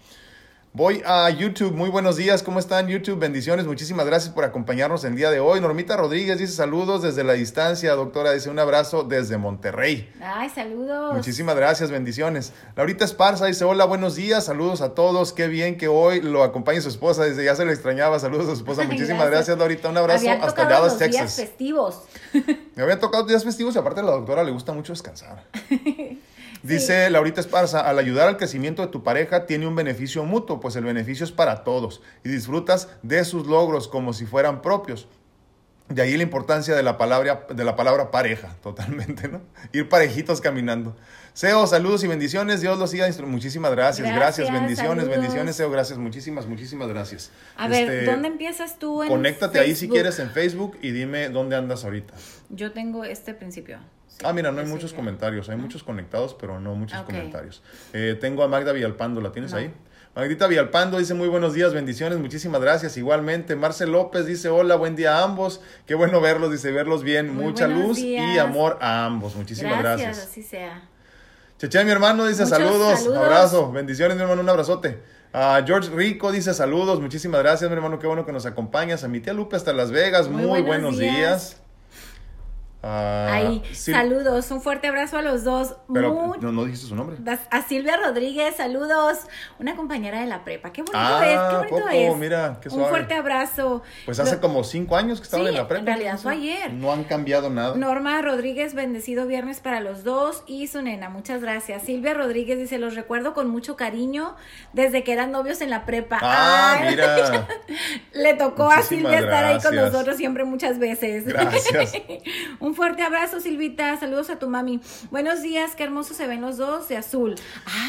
Voy a YouTube. Muy buenos días. ¿Cómo están YouTube? Bendiciones. Muchísimas gracias por acompañarnos el día de hoy. Normita Rodríguez dice saludos desde la distancia. Doctora dice un abrazo desde Monterrey. Ay, saludos. Muchísimas gracias. Bendiciones. Laurita Esparza dice hola, buenos días. Saludos a todos. Qué bien que hoy lo acompañe su esposa. Dice ya se le extrañaba. Saludos a su esposa. [LAUGHS] Muchísimas gracias, Laurita. Un abrazo hasta Dallas, los Texas. Días festivos. [LAUGHS] Me habían tocado días festivos y aparte a la doctora le gusta mucho descansar. [LAUGHS] Dice Laurita Esparza, al ayudar al crecimiento de tu pareja tiene un beneficio mutuo, pues el beneficio es para todos y disfrutas de sus logros como si fueran propios. De ahí la importancia de la palabra, de la palabra pareja, [LAUGHS] totalmente, ¿no? Ir parejitos caminando. Seo, saludos y bendiciones. Dios los siga. Muchísimas gracias. Gracias, bendiciones, bendiciones, Seo. Gracias, muchísimas, muchísimas gracias. A ver, este, ¿dónde empiezas tú en Conéctate ahí si quieres en Facebook y dime dónde andas ahorita. Yo tengo este principio ah, mira, no hay muchos comentarios. Hay muchos conectados, pero no muchos comentarios. Eh, tengo a Magda Villalpando, ¿la tienes ahí? Magdita Villalpando dice muy buenos días, bendiciones, muchísimas gracias. Igualmente, Marcel López dice hola, buen día a ambos. Qué bueno verlos, dice verlos bien. Mucha luz y amor a ambos. Muchísimas gracias. Gracias, así sea. Cheche, mi hermano, dice saludos, abrazo, bendiciones, mi hermano, un abrazote. a George Rico dice saludos, muchísimas gracias, mi hermano, qué bueno que nos acompañas. A mi tía Lupe hasta Las Vegas, muy, buenos, días. Ahí, saludos, un fuerte abrazo a los dos. Pero no, dijiste su nombre. A Silvia Rodríguez, saludos. Una compañera de la prepa. Qué bonito ah, es, qué bonito es. Mira, qué Un fuerte abrazo. Pues hace como cinco años que estaban en la prepa. En realidad fue ayer. No han cambiado nada. Norma Rodríguez, bendecido viernes para los dos. Y su nena, muchas gracias. Silvia Rodríguez dice: Los recuerdo con mucho cariño desde que eran novios en la prepa. Ah, mira. [LAUGHS] Le tocó a Silvia estar ahí con nosotros siempre muchas veces. Gracias. [LAUGHS] un fuerte abrazo, Silvita. Saludos a tu mami. Buenos días, qué hermosos se ven los dos de azul.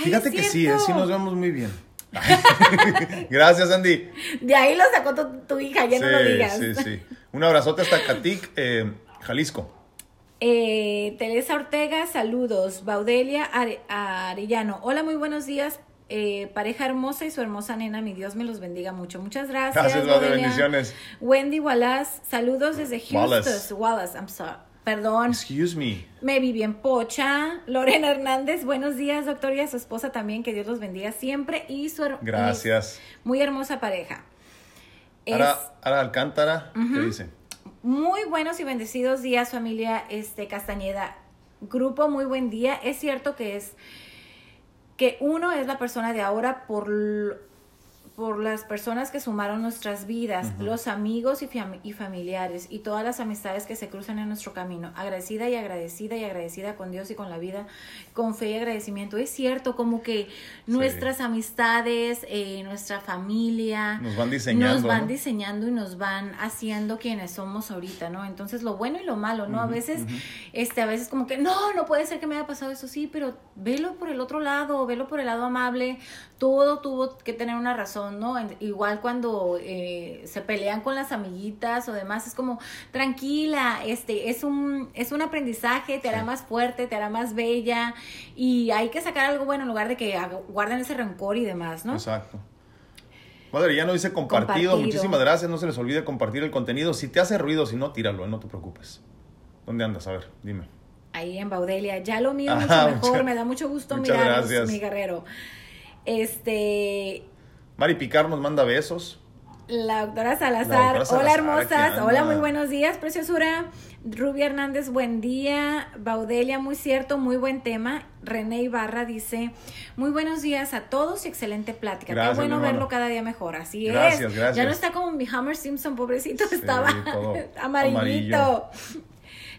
Fíjate que sí, sí nos vemos muy bien. [LAUGHS] Gracias, Andy. De ahí lo sacó tu, hija, ya no lo digas. Sí, sí. [LAUGHS] Un abrazote hasta Catic, eh, Jalisco. Eh, Teresa Ortega, saludos. Baudelia Arellano. Hola, muy buenos días. Eh, pareja hermosa y su hermosa nena, mi Dios me los bendiga mucho. Muchas gracias. Gracias, bendiciones. Wendy Wallace, saludos desde Houston. Wallace, I'm sorry. Perdón. Excuse me. Me vi bien pocha. Lorena Hernández, buenos días, doctor, y a su esposa también, que Dios los bendiga siempre. Y su Gracias. muy hermosa pareja. Ara, Alcántara, ¿qué dice? Muy buenos y bendecidos días, familia este, Castañeda. Grupo, muy buen día. Es cierto que es que uno es la persona de ahora por por las personas que sumaron nuestras vidas, los amigos y, y, familiares y todas las amistades que se cruzan en nuestro camino. Agradecida y agradecida y agradecida con Dios y con la vida, con fe y agradecimiento. Es cierto, como que nuestras amistades, eh, nuestra familia, nos van diseñando. Nos van diseñando y nos van haciendo quienes somos ahorita, ¿no? Entonces, lo bueno y lo malo, ¿no? a veces, este, a veces como que, no, no puede ser que me haya pasado eso, sí, pero velo por el otro lado, velo por el lado amable. Todo tuvo que tener una razón ¿no? Igual cuando eh, se pelean con las amiguitas o demás, es como, tranquila, este, es un, es un aprendizaje, te hará más fuerte, te hará más bella y hay que sacar algo bueno en lugar de que guarden ese rencor y demás, ¿no? Exacto. Madre, ya no dice compartido. Muchísimas gracias. No se les olvide compartir el contenido. Si te hace ruido, si no, tíralo, ¿eh? no te preocupes. ¿Dónde andas? A ver, dime. Ahí en Baudelia. Ya lo mío [LAUGHS] mucho mejor. me da mucho gusto mirarlos, mi guerrero. Este, Mari Picar nos manda besos. La doctora Salazar. Hola, hermosas. Hola, muy buenos días, preciosura. Rubia Hernández, buen día. Baudelia, muy cierto, muy buen tema. René Ibarra dice, muy buenos días a todos y excelente plática. Qué bueno verlo cada día mejor. Así gracias, es. Gracias. Ya no está como mi Hammer Simpson, pobrecito, estaba [LAUGHS] amarillito.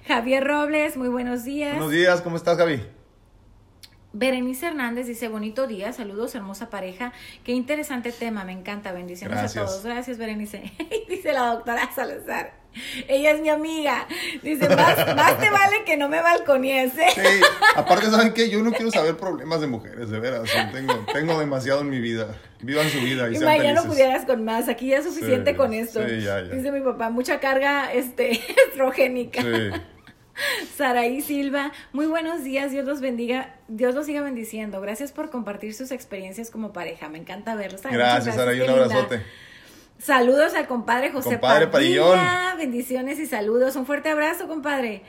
Javier Robles, muy buenos días. Buenos días, ¿cómo estás, Javi? Berenice Hernández dice, bonito día, saludos, hermosa pareja. Qué interesante tema, me encanta, bendiciones a todos. Gracias, Berenice. [LAUGHS] dice la doctora Salazar. Ella es mi amiga. Dice, más, te vale que no me balconies. ¿eh? Sí, aparte, ¿saben qué? Yo no quiero saber problemas de mujeres, de veras. Tengo, tengo demasiado en mi vida. Vivan su vida y, y sean no pudieras con más. Aquí ya es suficiente con esto. Sí, ya, ya. Dice mi papá, mucha carga este, [LAUGHS] estrogénica. Sí. [LAUGHS] Saraí Silva, muy buenos días, Dios los bendiga, Dios los siga bendiciendo. Gracias por compartir sus experiencias como pareja, me encanta verlos. gracias, Saraí, un abrazote. Saludos al compadre José compadre Padilla, bendiciones y saludos. Un fuerte abrazo, compadre.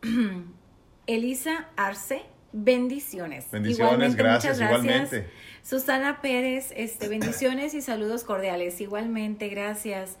[CLEARS THROAT] Elisa Arce, Bendiciones. Bendiciones, gracias, igualmente. Susana Pérez, este, bendiciones y saludos cordiales. Igualmente, gracias.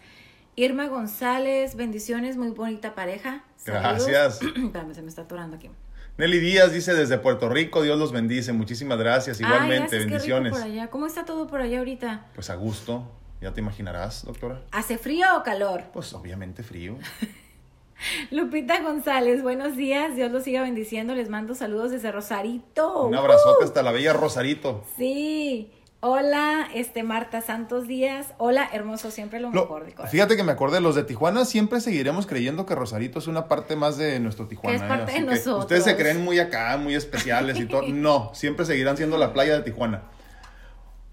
Irma González, bendiciones, muy bonita pareja. Gracias. [CLEARS THROAT] Espérame, se me está atorando aquí. Nelly Díaz dice desde Puerto Rico, Dios los bendice. Muchísimas gracias, igualmente, bendiciones. por allá. ¿Cómo está todo por allá ahorita? Pues a gusto, ya te imaginarás, doctora. ¿Hace frío o calor? Pues obviamente frío. [LAUGHS] Lupita González, buenos días. Dios los siga bendiciendo. Les mando saludos desde Rosarito. Un abrazote hasta la bella Rosarito. Sí. Hola, este Marta Santos Díaz. Hola, hermoso, siempre lo, mejor de Fíjate que me acordé, los de Tijuana siempre seguiremos creyendo que Rosarito es una parte más de nuestro Tijuana. es ¿eh? parte de nosotros. Ustedes se creen muy acá, muy especiales y todo. [LAUGHS] No, siempre seguirán siendo la playa de Tijuana.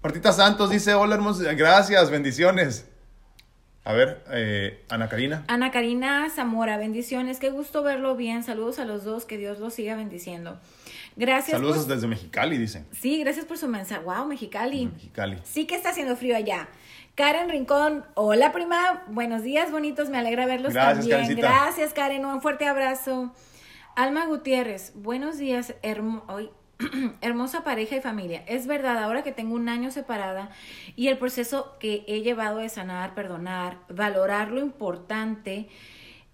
Martita Santos dice, hola hermoso, gracias, bendiciones. A ver, eh, Ana Karina. Ana Karina Zamora, bendiciones. Qué gusto verlo bien. Saludos a los dos. Que Dios los siga bendiciendo. Gracias. Saludos desde Mexicali, dicen. Sí, gracias por su mensaje. Wow, Mexicali. Mexicali. Sí que está haciendo frío allá. Karen Rincón, hola prima, buenos días, bonitos, me alegra verlos también. Gracias, Karen, un fuerte abrazo. Alma Gutiérrez, buenos días, hermo [CLEARS THROAT] hermosa pareja y familia. Es verdad, ahora que tengo un año separada y el proceso que he llevado de sanar, perdonar, valorar lo importante,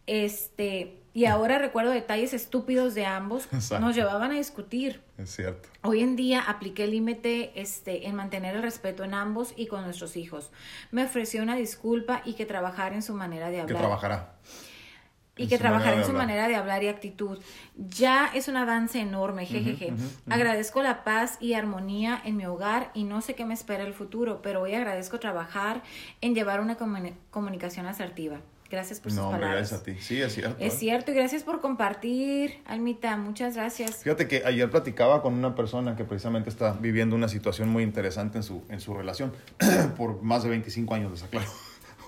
este, y ahora recuerdo detalles estúpidos de ambos, nos llevaban a discutir. Es cierto. Hoy en día apliqué el límite este, en mantener el respeto en ambos y con nuestros hijos. Me ofreció una disculpa y que trabajara en su manera de hablar. Que trabajará y que trabajar en su manera de hablar y actitud. Ya es un avance enorme, jejeje. Agradezco la paz y armonía en mi hogar y no sé qué me espera el futuro, pero hoy agradezco trabajar en llevar una comunicación asertiva. Gracias por sus no, palabras. gracias a ti. Sí, es cierto. Es ¿eh? cierto y gracias por compartir, Almita. Muchas gracias. Fíjate que ayer platicaba con una persona que precisamente está viviendo una situación muy interesante en su, en su relación [CLEARS THROAT] por más de 25 años, desaclaro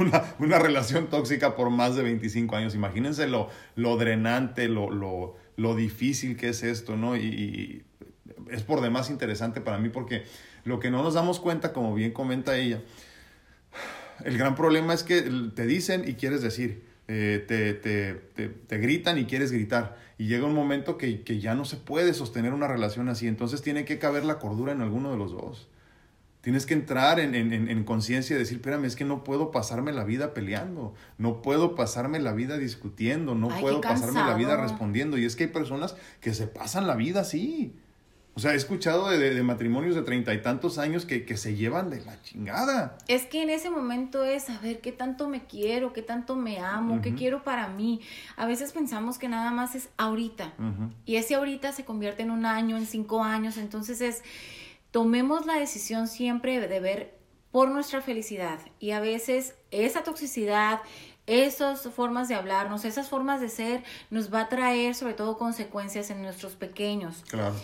[LAUGHS] una, relación tóxica por más de 25 años. Imagínense lo, lo drenante, lo, lo, lo difícil que es esto, ¿no? Y, es por demás interesante para mí porque lo que no nos damos cuenta, como bien comenta ella, el gran problema es que te dicen y quieres decir, eh, te, te, te, te, gritan y quieres gritar. Y llega un momento que, que, ya no se puede sostener una relación así. Entonces tiene que caber la cordura en alguno de los dos. Tienes que entrar en, en, en conciencia y decir, espérame, es que no puedo pasarme la vida peleando, no puedo pasarme la vida discutiendo, no puedo pasarme la vida respondiendo. Y es que hay personas que se pasan la vida así. O sea, he escuchado de, de, matrimonios de treinta y tantos años que, que, se llevan de la chingada. Es que en ese momento es saber qué tanto me quiero, qué tanto me amo, qué quiero para mí. A veces pensamos que nada más es ahorita. Y ese ahorita se convierte en un año, en cinco años. Entonces es tomemos la decisión siempre de ver por nuestra felicidad y a veces esa toxicidad, esas formas de hablarnos, esas formas de ser nos va a traer sobre todo consecuencias en nuestros pequeños. Claro.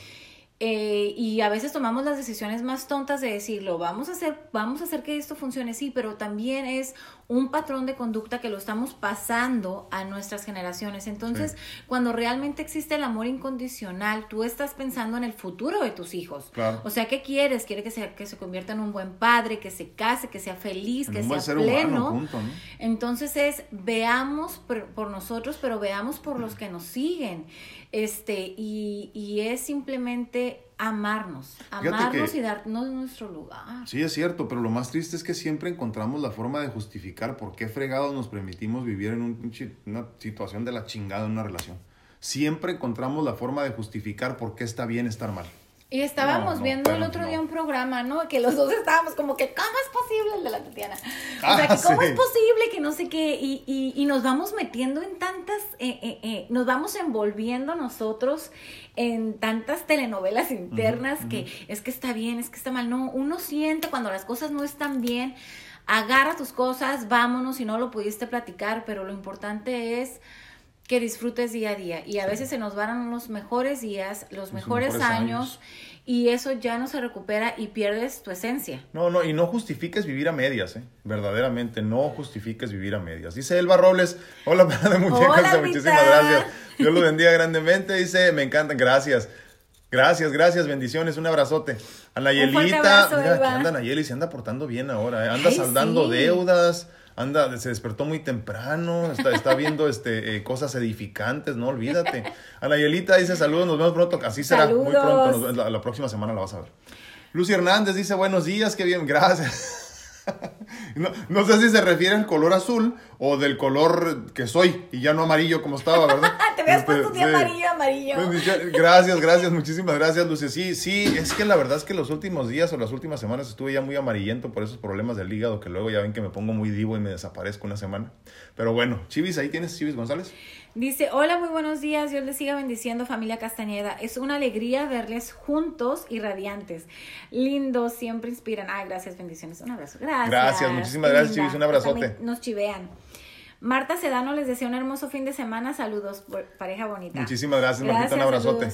Eh, y a veces tomamos las decisiones más tontas de decirlo, vamos a hacer, vamos a hacer que esto funcione, sí, pero también es un patrón de conducta que lo estamos pasando a nuestras generaciones. Entonces, cuando realmente existe el amor incondicional, tú estás pensando en el futuro de tus hijos. O sea, ¿qué quieres? Quiere que se, que se convierta en un buen padre, que se case, que sea feliz, que sea pleno. Entonces es, veamos por, por, nosotros, pero veamos por los que nos siguen. Este, y, y es simplemente amarnos, amarnos y darnos nuestro lugar. Sí, es cierto, pero lo más triste es que siempre encontramos la forma de justificar por qué fregados nos permitimos vivir en una situación de la chingada en una relación. Siempre encontramos la forma de justificar por qué está bien estar mal. Y estábamos viendo el otro día un programa, ¿no? Que los dos estábamos como que, ¿cómo es posible el de la Tatiana? O sea, que ¿cómo es posible que no sé qué? Y, y, y nos vamos metiendo en tantas, eh, eh, eh, nos vamos envolviendo nosotros en tantas telenovelas internas que es que está bien, es que está mal. No, uno siente cuando las cosas no están bien, agarra tus cosas, vámonos, si no lo pudiste platicar, pero lo importante es que disfrutes día a día. Y a veces se nos van los mejores días, los, mejores, años, y eso ya no se recupera y pierdes tu esencia. No, no, y no justifiques vivir a medias, ¿eh? Verdaderamente, no justifiques vivir a medias. Dice Elba Robles, hola, [LAUGHS] de muchachos, muchísimas gracias. Dios lo bendiga grandemente, dice, me encantan, gracias. Gracias, gracias, bendiciones, un abrazote. A Nayelita, mira, que anda Nayeli, se anda portando bien ahora, ¿eh? anda saldando deudas, anda, se despertó muy temprano, está, está viendo [LAUGHS] este, eh, cosas edificantes, no olvídate. Anayelita dice saludos, nos vemos pronto, así será, muy pronto, la, la próxima semana la vas a ver. Lucy Hernández dice buenos días, qué bien, [LAUGHS] gracias. No, sé si se refiere al color azul o del color que soy y ya no amarillo como estaba, ¿verdad? [LAUGHS] Te veas puesto este, amarillo, amarillo. Gracias, gracias, muchísimas gracias, Lucy. Sí, sí, es que la verdad es que los últimos días o las últimas semanas estuve ya muy amarillento por esos problemas del hígado que luego ya ven que me pongo muy divo y me desaparezco una semana. Pero bueno, Chivis, ahí tienes Chivis González. Dice, hola, muy buenos días, Dios les siga bendiciendo familia Castañeda. Es una alegría verles juntos y radiantes. Lindos, siempre inspiran. Ay, gracias, bendiciones. Un abrazo. Gracias. Gracias, muchísimas gracias, Chivis. Un abrazote. Nos chivean. Marta Sedano les desea un hermoso fin de semana. Saludos, pareja bonita. Muchísimas gracias, Martita. Un abrazote.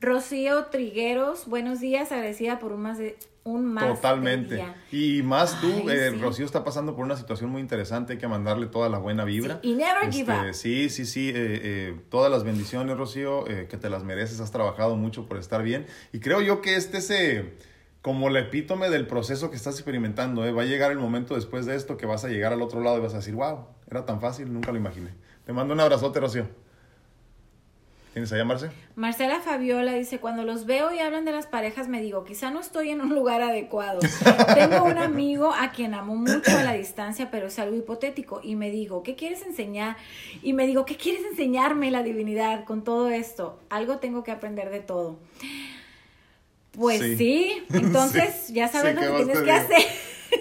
Rocío Trigueros, buenos días, agradecida por un más de un más Totalmente. Y más tú, eh, Rocío está pasando por una situación muy interesante, hay que mandarle toda la buena vibra. y never give este, up. Sí, sí, sí, eh, eh, todas las bendiciones, Rocío, que te las mereces, has trabajado mucho por estar bien. Y creo yo que este es como el epítome del proceso que estás experimentando. Va a llegar el momento después de esto que vas a llegar al otro lado y vas a decir, wow, era tan fácil, nunca lo imaginé. Te mando un abrazote, Rocío. ¿Tienes allá, Marce? Marcela Fabiola dice, cuando los veo y hablan de las parejas me digo, quizá no estoy en un lugar adecuado. [LAUGHS] Tengo un amigo a quien amo mucho a la distancia, pero es algo hipotético. Y me digo, ¿qué quieres enseñar? Y me digo, ¿qué quieres enseñarme la divinidad con todo esto? Algo tengo que aprender de todo. Pues sí, [LAUGHS] entonces ya sabes lo que tienes que hacer.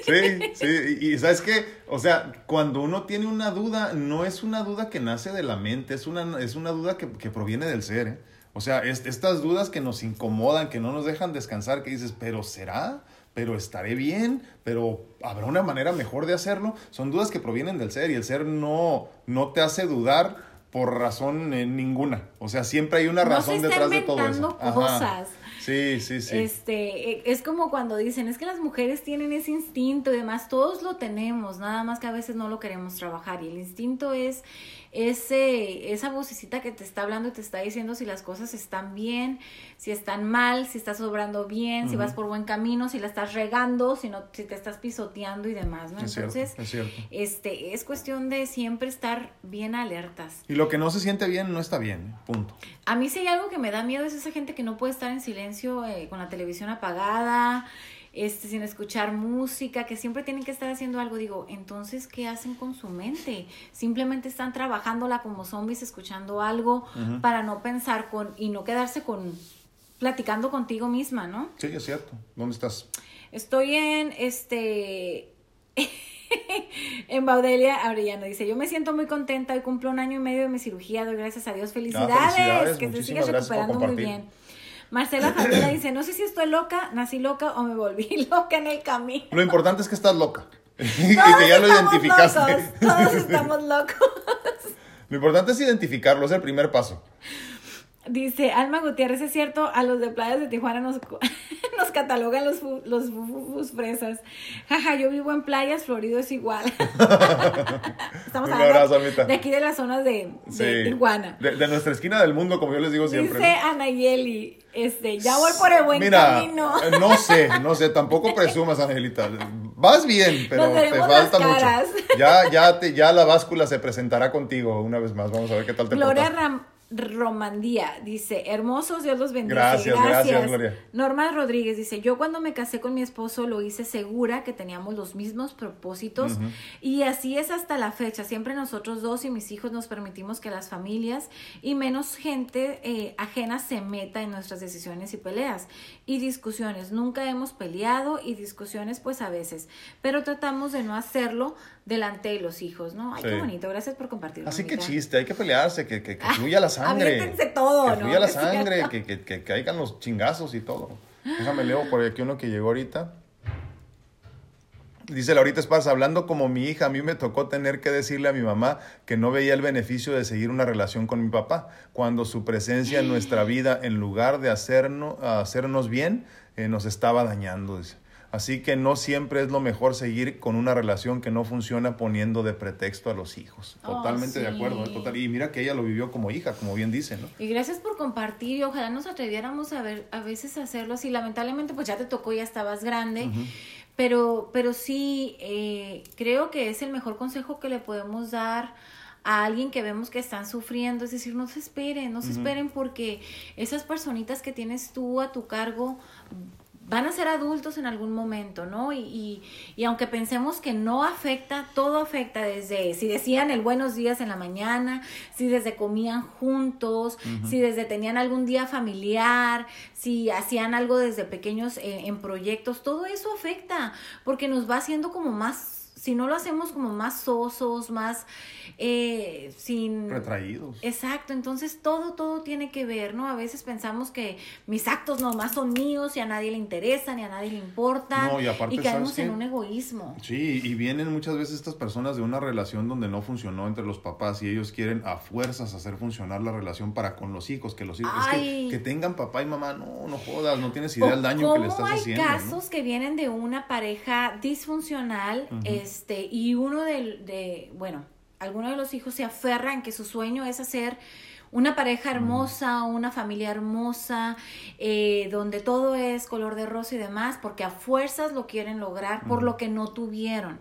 Sí, sí, y, sabes qué, o sea, cuando uno tiene una duda, no es una duda que nace de la mente, es una, es una duda que, proviene del ser, ¿eh? O sea, estas dudas que nos incomodan, que no nos dejan descansar, que dices, pero ¿será? pero estaré bien, pero habrá una manera mejor de hacerlo. Son dudas que provienen del ser y el ser no, no te hace dudar por razón eh, ninguna. O sea, siempre hay una razón detrás de todo eso. Cosas. Sí, sí, sí. Este, e, es como cuando dicen, es que las mujeres tienen ese instinto y demás, todos lo tenemos, nada más que a veces no lo queremos trabajar y el instinto es ese, esa vocecita que te está hablando y te está diciendo si las cosas están bien, si están mal, si estás sobrando bien, si vas por buen camino, si la estás regando, si, no, si te estás pisoteando y demás, ¿no? Entonces, es cierto. este, es cuestión de siempre estar bien alertas. Y lo que no se siente bien no está bien, punto. A mí sí hay algo que me da miedo, es esa gente que no puede estar en silencio eh, con la televisión apagada, este, sin escuchar música, que siempre tienen que estar haciendo algo, digo, entonces, ¿qué hacen con su mente? Simplemente están trabajándola como zombies, escuchando algo para no pensar con y no quedarse con platicando contigo misma, ¿no? Sí, es cierto. ¿Dónde estás? Estoy en este [LAUGHS] en Baudelia Arellano dice, yo me siento muy contenta, hoy cumplo un año y medio de mi cirugía, doy gracias a Dios, ah, felicidades, que te sigas recuperando muy bien. Marcela Fabiola dice, no sé si estoy loca, nací loca o me volví [LAUGHS] loca en el camino. Lo importante es que estás loca. [LAUGHS] y que ya lo identificaste. todos estamos [LAUGHS] locos. Lo importante es identificarlo, es el primer paso. Dice Alma Gutiérrez, es cierto, a los de playas de Tijuana nos, [LAUGHS] nos catalogan los, los fresas. Jaja, yo vivo en playas, Florido es igual. [LAUGHS] Estamos hablando de aquí de las zonas de, Tijuana. De, nuestra esquina del mundo, como yo les digo siempre. Dice Anayeli, este, ya voy por el buen Mira, camino. Eh, no sé, no sé, tampoco presumas, Angelita. Vas bien, pero te falta mucho. Ya, ya, te, ya la báscula se presentará contigo una vez más. Vamos a ver qué tal te Gloria Ram Romandía dice, hermosos, Dios los bendiga. Gracias, gracias, Gloria. Norma Rodríguez dice, yo cuando me casé con mi esposo lo hice segura que teníamos los mismos propósitos y así es hasta la fecha. Siempre nosotros dos y mis hijos nos permitimos que las familias y menos gente eh, ajena se meta en nuestras decisiones y peleas y discusiones. Nunca hemos peleado y discusiones pues a veces, pero tratamos de no hacerlo delante de los hijos, ¿no? Ay, qué bonito, gracias por compartirlo. Así que chiste, hay que pelearse, que, que, que [LAUGHS] fluya la sangre. todo, que fluya la sangre, que, que, que caigan los chingazos y todo. Déjame leo por aquí uno que llegó ahorita. Dice Laurita Esparza, hablando como mi hija, a mí me tocó tener que decirle a mi mamá que no veía el beneficio de seguir una relación con mi papá, cuando su presencia en nuestra vida, en lugar de hacernos, hacernos bien, eh, nos estaba dañando. Dice. Así que no siempre es lo mejor seguir con una relación que no funciona poniendo de pretexto a los hijos. Oh, Totalmente de acuerdo. Total. Y mira que ella lo vivió como hija, como bien dice, ¿no? Y gracias por compartir y ojalá nos atreviéramos a ver a veces hacerlo así. Lamentablemente pues ya te tocó, ya estabas grande. Pero, pero sí, eh, creo que es el mejor consejo que le podemos dar a alguien que vemos que están sufriendo, es decir, no se esperen, no se esperen porque esas personitas que tienes tú a tu cargo van a ser adultos en algún momento, ¿no? Y, y, aunque pensemos que no afecta, todo afecta desde si decían el buenos días en la mañana, si desde comían juntos, si desde tenían algún día familiar, si hacían algo desde pequeños eh, en proyectos, todo eso afecta porque nos va haciendo como más si no lo hacemos como más sosos, más eh, sin... Retraídos. Exacto, entonces todo, todo tiene que ver, ¿no? A veces pensamos que mis actos nomás son míos y a nadie le interesan y a nadie le importan. No, y aparte, y caemos en un egoísmo. Sí, y vienen muchas veces estas personas de una relación donde no funcionó entre los papás y ellos quieren a fuerzas hacer funcionar la relación para con los hijos, que los hijos, que, tengan papá y mamá, no, no jodas, no tienes idea del daño que le estás haciendo. Hay casos que vienen de una pareja disfuncional, este, y uno de, de, bueno, alguno de los hijos se aferra en que su sueño es hacer una pareja hermosa, una familia hermosa, eh, donde todo es color de rosa y demás, porque a fuerzas lo quieren lograr por lo que no tuvieron.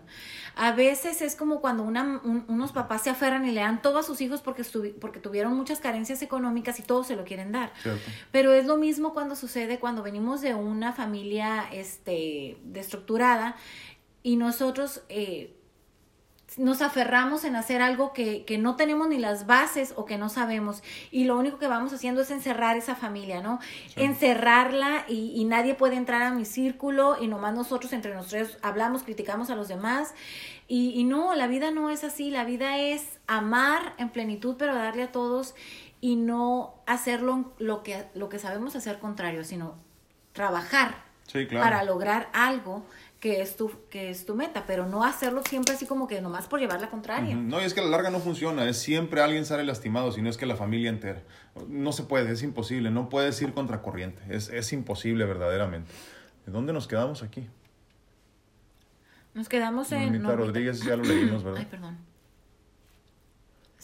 A veces es como cuando una, unos papás se aferran y le dan todo a sus hijos porque, porque tuvieron muchas carencias económicas y todo se lo quieren dar. Pero es lo mismo cuando sucede cuando venimos de una familia este, destructurada y nosotros... Eh, nos aferramos en hacer algo que, que, no tenemos ni las bases o que no sabemos y lo único que vamos haciendo es encerrar esa familia, ¿no? Encerrarla y, y, nadie puede entrar a mi círculo y nomás nosotros entre nosotros hablamos, criticamos a los demás y, y no, la vida no es así, la vida es amar en plenitud pero darle a todos y no hacerlo lo que, lo que sabemos hacer contrario, sino trabajar para lograr algo que es tu, que es tu meta, pero no hacerlo siempre así como que nomás por llevar la contraria. No, y es que a la larga no funciona, es siempre alguien sale lastimado, si no es que la familia entera. No se puede, es imposible, no puedes ir contra corriente, es, es imposible verdaderamente. ¿De dónde nos quedamos aquí? Nos quedamos en... Normita Rodríguez, ya lo leímos, ¿verdad? Ay, perdón.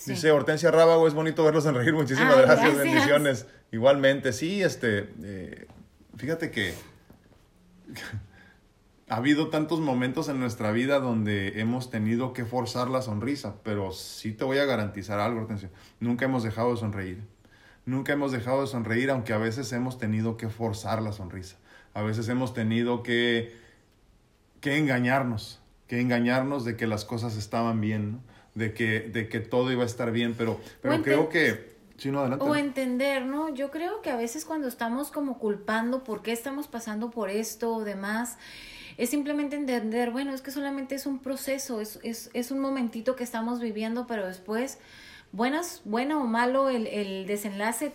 Dice Hortensia Rábago, es bonito verlos sonreír, muchísimas gracias, bendiciones. Igualmente, sí, este, eh, fíjate que ha habido tantos momentos en nuestra vida donde hemos tenido que forzar la sonrisa, pero sí te voy a garantizar algo, atención, nunca hemos dejado de sonreír. Nunca hemos dejado de sonreír, aunque a veces hemos tenido que forzar la sonrisa. A veces hemos tenido que, que engañarnos, que engañarnos de que las cosas estaban bien, de, que, de que todo iba a estar bien, pero, pero creo que... Sí, no, adelante. O entender, ¿no? Yo creo que a veces cuando estamos como culpando por qué estamos pasando por esto o demás, es simplemente entender, bueno, es que solamente es un proceso, es, es, es un momentito que estamos viviendo, pero después, buenas, bueno o malo, el, el desenlace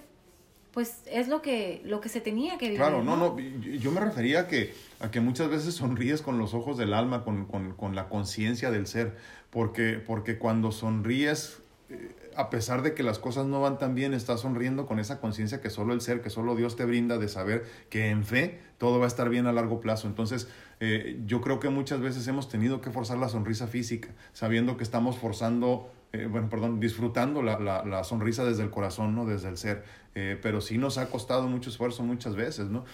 pues es lo que, lo que se tenía que vivir. Claro, no, no, yo me refería a que, a que muchas veces sonríes con los ojos del alma, con, con, con la conciencia del ser, porque, porque cuando sonríes, eh, a pesar de que las cosas no van tan bien, estás sonriendo con esa conciencia que solo el ser, que solo Dios te brinda de saber que en fe todo va a estar bien a largo plazo. Entonces, eh, yo creo que muchas veces hemos tenido que forzar la sonrisa física, sabiendo que estamos forzando, eh, bueno, perdón, disfrutando la, la, la, sonrisa desde el corazón, ¿no? Desde el ser. Eh, pero sí nos ha costado mucho esfuerzo muchas veces, ¿no?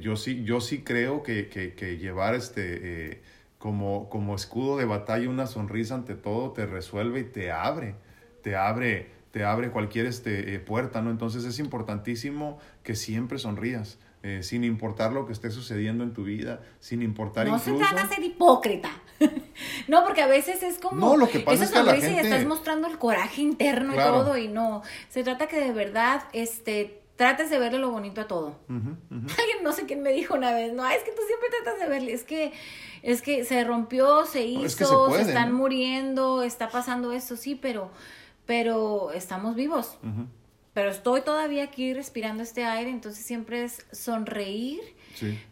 yo, sí, yo sí creo que, que, que llevar este, como, como escudo de batalla una sonrisa ante todo te resuelve y te abre, te abre, te abre cualquier este, puerta, ¿no? Entonces es importantísimo que siempre sonrías. Eh, sin importar lo que esté sucediendo en tu vida, sin importar no incluso... No se trata de ser hipócrita. [LAUGHS] no, porque a veces es como... No, lo que pasa es que la gente... y estás mostrando el coraje interno y todo, y no. Se trata que de verdad, este trates de verle lo bonito a todo. [LAUGHS] Alguien, no sé quién me dijo una vez, no, es que tú siempre tratas de verle, es que, es que se rompió, se hizo, se, están muriendo, está pasando esto, sí, pero, pero estamos vivos pero estoy todavía aquí respirando este aire, entonces siempre es sonreír,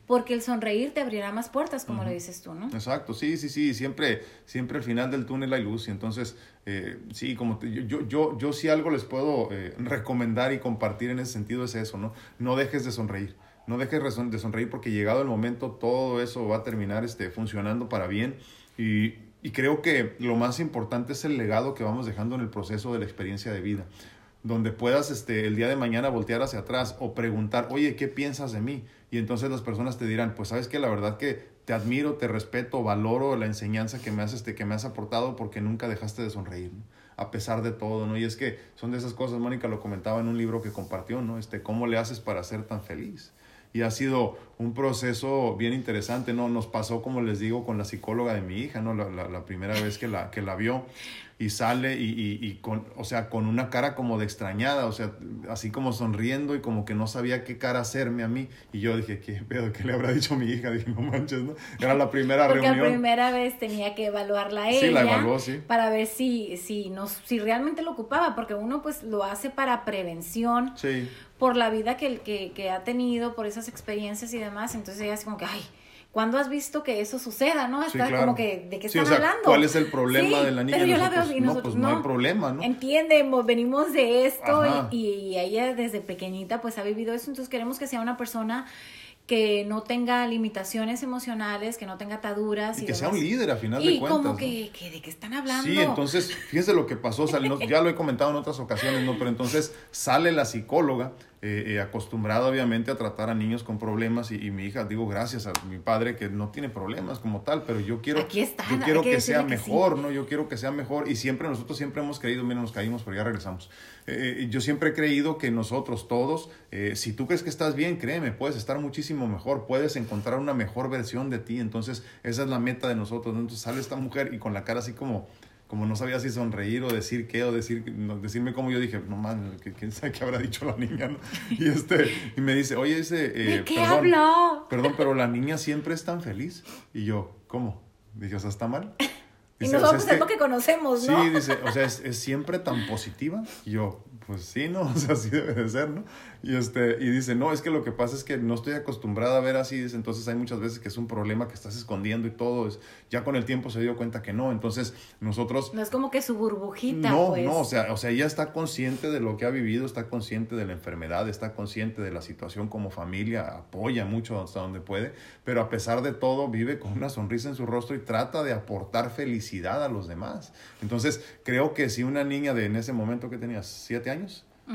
porque el sonreír te abrirá más puertas, como lo dices tú, ¿no? Exacto, sí, sí, sí, siempre, siempre al final del túnel hay luz, y entonces, eh, sí, como yo, yo, yo sí algo les puedo eh, recomendar y compartir en ese sentido es eso, ¿no? No dejes de sonreír. No dejes de sonreír porque llegado el momento todo eso va a terminar este, funcionando para bien y, y creo que lo más importante es el legado que vamos dejando en el proceso de la experiencia de vida donde puedas este, el día de mañana voltear hacia atrás o preguntar, oye, ¿qué piensas de mí? Y entonces las personas te dirán, pues sabes que la verdad que te admiro, te respeto, valoro la enseñanza que me has, este, que me has aportado porque nunca dejaste de sonreír, a pesar de todo, ¿no? Y es que son de esas cosas, Mónica lo comentaba en un libro que compartió, ¿no? Este, ¿cómo le haces para ser tan feliz? Y ha sido un proceso bien interesante, ¿no? Nos pasó, como les digo, con la psicóloga de mi hija, ¿no? La, la, la primera vez que la, que la vio y sale y, y, y, con, o sea, con una cara como de extrañada, o sea, así como sonriendo y como que no sabía qué cara hacerme a mí. Y yo dije, ¿qué pedo? ¿Qué le habrá dicho mi hija? Dije, no manches, ¿no? Era la primera Porque reunión. la primera vez tenía que evaluarla ella. Sí, la evaluó, sí. Para ver si, si, nos, si realmente lo ocupaba, porque uno pues lo hace para prevención. Sí. Por la vida que, que, que ha tenido, por esas experiencias y demás. Entonces ella así como que, ay, ¿Cuándo has visto que eso suceda, no? Está Sí, claro. como que, ¿de qué Sí, están o sea, hablando? ¿Cuál es el problema Sí, de la niña? Pero yo la veo y no, nosotros pues no hay problema, ¿no? Entiendemos, venimos de esto y, y ella desde pequeñita pues ha vivido eso, entonces queremos que sea una persona que no tenga limitaciones emocionales, que no tenga ataduras. Y Y, que sea un líder a final Y de cuentas. como ¿no? que, que de qué están hablando. Sí, entonces, fíjense lo que pasó, o sea, no- ya lo he comentado en otras ocasiones, ¿no? Pero entonces sale la psicóloga, eh, eh, acostumbrada obviamente a tratar a niños con problemas y, y mi hija, digo, gracias a mi padre que no tiene problemas como tal, pero yo quiero, está, yo quiero que que, sea decirle que sí. mejor, ¿no? Yo quiero que sea mejor y siempre nosotros siempre hemos creído, mira, nos caímos, pero ya regresamos. Eh, eh, yo siempre he creído que nosotros todos, si tú crees que estás bien, créeme, puedes estar muchísimo mejor, puedes encontrar una mejor versión de ti, entonces esa es la meta de nosotros, ¿no? Entonces sale esta mujer y con la cara así como como no sabía si sonreír o decir qué o decir decirme cómo yo dije no man quién sabe qué habrá dicho la niña ¿no? y [LAUGHS] este y me dice oye ese eh, ¿De qué perdón, habló? perdón pero la niña siempre es tan feliz y yo cómo dije o sea está mal [LAUGHS] Y Dice, o sea, nosotros es es lo que conocemos, ¿no? Sí, dice, o sea, es, es siempre tan positiva. Y yo, pues sí, ¿no? [LAUGHS] O sea, así debe de ser, ¿no? Y, este, y dice, no, es que lo que pasa es que no estoy acostumbrada a ver así. Dice, entonces hay muchas veces que es un problema que estás escondiendo y todo. Es, ya con el tiempo se dio cuenta que no. Entonces nosotros No es como que su burbujita, no, pues. no, o sea, o sea, ella está consciente de lo que ha vivido, está consciente de la enfermedad, está consciente de la situación como familia, apoya mucho hasta donde puede, pero a pesar de todo vive con una sonrisa en su rostro y trata de aportar felicidad a los demás. Entonces, creo que si una niña de en ese momento que tenía siete años,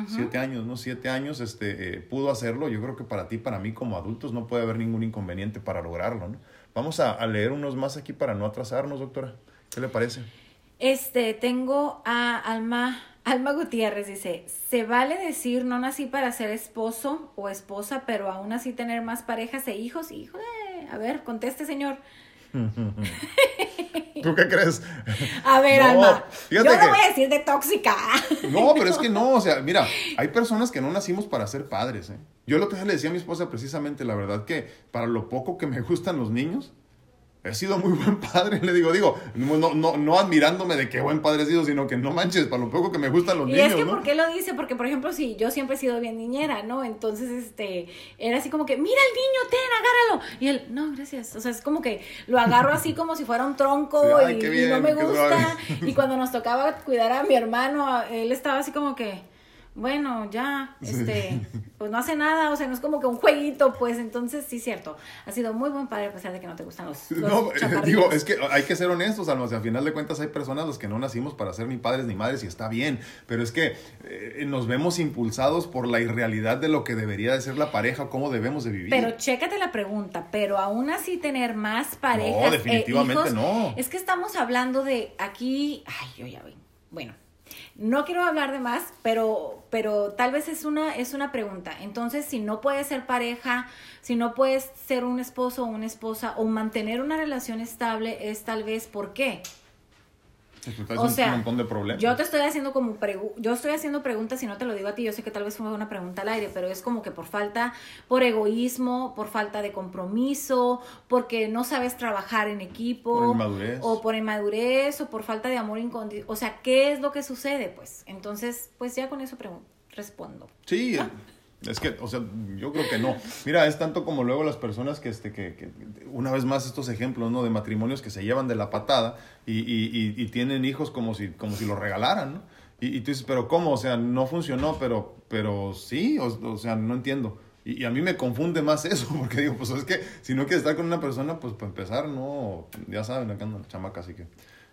siete años, ¿no? Siete años, este, eh, pudo hacerlo, yo creo que para ti, para mí como adultos no puede haber ningún inconveniente para lograrlo, ¿no? Vamos a, a leer unos más aquí para no atrasarnos, doctora. ¿Qué le parece? Este, tengo a Alma, Alma Gutiérrez, dice, ¿se vale decir no nací para ser esposo o esposa, pero aún así tener más parejas e hijos? Híjole, a ver, conteste, señor. [LAUGHS] [LAUGHS] ¿Tú qué crees? A ver, No, Alma, yo no que- voy a decir de tóxica. No, pero es que no, o sea, mira, hay personas que no nacimos para ser padres, ¿eh? Yo otro día le decía a mi esposa precisamente la verdad que para lo poco que me gustan los niños, he sido muy buen padre, le digo, digo, no, no, no, no admirándome de qué buen padre he sido, sino que no manches, para lo poco que me gustan los Y niños, es que, ¿no? ¿por qué lo dice? Porque, por ejemplo, si yo siempre he sido bien niñera, ¿no? Entonces, este, era así como que, mira el niño, ten, agárralo. Y él, no, gracias. O sea, es como que lo agarro así como si fuera un tronco Sí, ay, y, y no me gusta. suave. Y cuando nos tocaba cuidar a mi hermano, él estaba así como que, bueno, ya, [LAUGHS] este, pues no hace nada, o sea, no es como que un jueguito, pues, entonces, sí, cierto. Ha sido muy buen padre a pesar de que no te gustan los, los No, eh, chaparritos. digo, es que hay que ser honestos, Alma, o sea, al final de cuentas hay personas los que no nacimos para ser ni padres ni madres y está bien, pero es que eh, nos vemos impulsados por la irrealidad de lo que debería de ser la pareja cómo debemos de vivir. Pero chécate la pregunta, pero aún así tener más parejas. e definitivamente hijos, no. Es que estamos hablando de aquí. Ay, yo ya voy. Bueno, no quiero hablar de más, pero, pero tal vez es una, es una pregunta. Entonces, si no puedes ser pareja, si no puedes ser un esposo o una esposa, o mantener una relación estable, es tal vez por qué. O un sea, montón de problemas. Yo te estoy haciendo como pregu- yo estoy haciendo preguntas y no te lo digo a ti, yo sé que tal vez fue una pregunta al aire, pero es como que por falta, por egoísmo, por falta de compromiso, porque no sabes trabajar en equipo, Por inmadurez. o por inmadurez, o por falta de amor incondicional, o sea, ¿qué es lo que sucede? Pues, entonces, pues ya con eso respondo. Sí, es que, o sea, yo creo que no. Mira, es tanto como luego las personas que, este, que, que una vez más estos ejemplos, ¿no? De matrimonios que se llevan de la patada y, y, y, y tienen hijos como si, como si los regalaran, ¿no? Y, y tú dices, pero ¿cómo? O sea, no funcionó, pero, pero sí, o, o sea, no entiendo. Y, a mí me confunde más eso, [LAUGHS] porque digo, pues es que si no quieres estar con una persona, pues para empezar, no, ya saben, acá anda la chamaca, así que,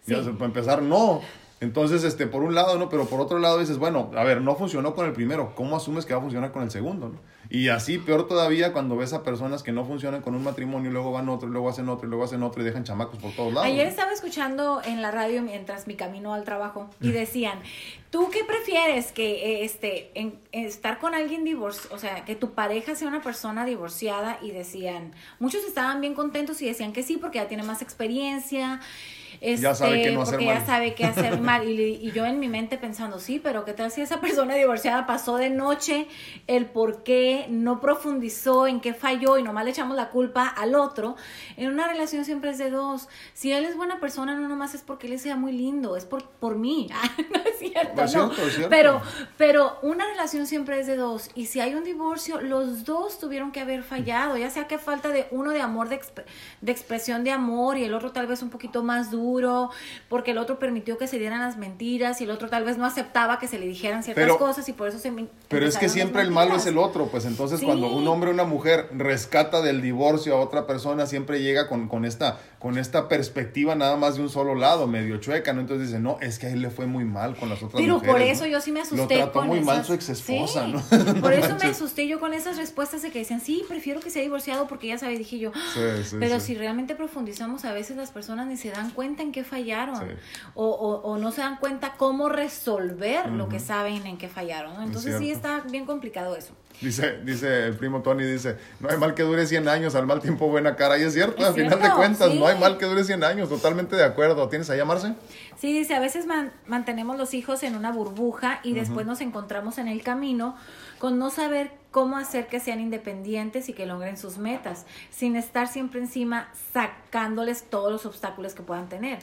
ya, Sí. para empezar, no. Entonces, este, por un lado, ¿no? Pero por otro lado dices, bueno, a ver, no funcionó con el primero, ¿cómo asumes que va a funcionar con el segundo, ¿no? Y así, peor todavía, cuando ves a personas que no funcionan con un matrimonio y luego van otro, y luego hacen otro, y luego hacen otro y dejan chamacos por todos lados. Ayer estaba escuchando en la radio mientras mi camino al trabajo y decían, ¿tú qué prefieres? Que este, en, estar con alguien divorciado, o sea, que tu pareja sea una persona divorciada y decían, muchos estaban bien contentos y decían que sí porque ya tiene más experiencia ya sabe qué no este, hacer porque ya sabe qué hacer [LAUGHS] mal. Y, yo en mi mente pensando, sí, pero ¿qué tal si esa persona divorciada pasó de noche el por qué, no profundizó en qué falló y nomás le echamos la culpa al otro? En una relación siempre es de dos. Si él es buena persona, no nomás es porque él sea muy lindo, es por, por mí. [LAUGHS] no es cierto, no. Pero, pero una relación siempre es de dos. Y si hay un divorcio, los dos tuvieron que haber fallado, ya sea que falta de uno de amor, de, de expresión de amor y el otro tal vez un poquito más duro porque el otro permitió que se dieran las mentiras y el otro tal vez no aceptaba que se le dijeran ciertas cosas y por eso se... Pero es que siempre el malo es el otro, pues entonces cuando un hombre o una mujer rescata del divorcio a otra persona, siempre llega con, con, esta, con esta perspectiva nada más de un solo lado, medio chueca, ¿no? Entonces dice, no, es que a él le fue muy mal con las otras Pero por eso yo sí me asusté. Lo trató muy mal su ex esposa, ¿no? [LAUGHS] Por eso me [LAUGHS] asusté yo con esas respuestas de que decían, sí, prefiero que sea divorciado porque ya sabe, dije yo, pero si realmente profundizamos, a veces las personas ni se dan cuenta en qué fallaron o, o, no se dan cuenta cómo resolver lo que saben en qué fallaron. Entonces sí está bien complicado eso. Dice, dice el primo Tony, dice, no hay mal que dure 100 años, al mal tiempo buena cara. Y es cierto, al final de cuentas, no hay mal que dure 100 años, totalmente de acuerdo. ¿Tienes ahí a Marce? Sí, dice, a veces mantenemos los hijos en una burbuja y después nos encontramos en el camino con no saber cómo hacer que sean independientes y que logren sus metas, sin estar siempre encima sacándoles todos los obstáculos que puedan tener.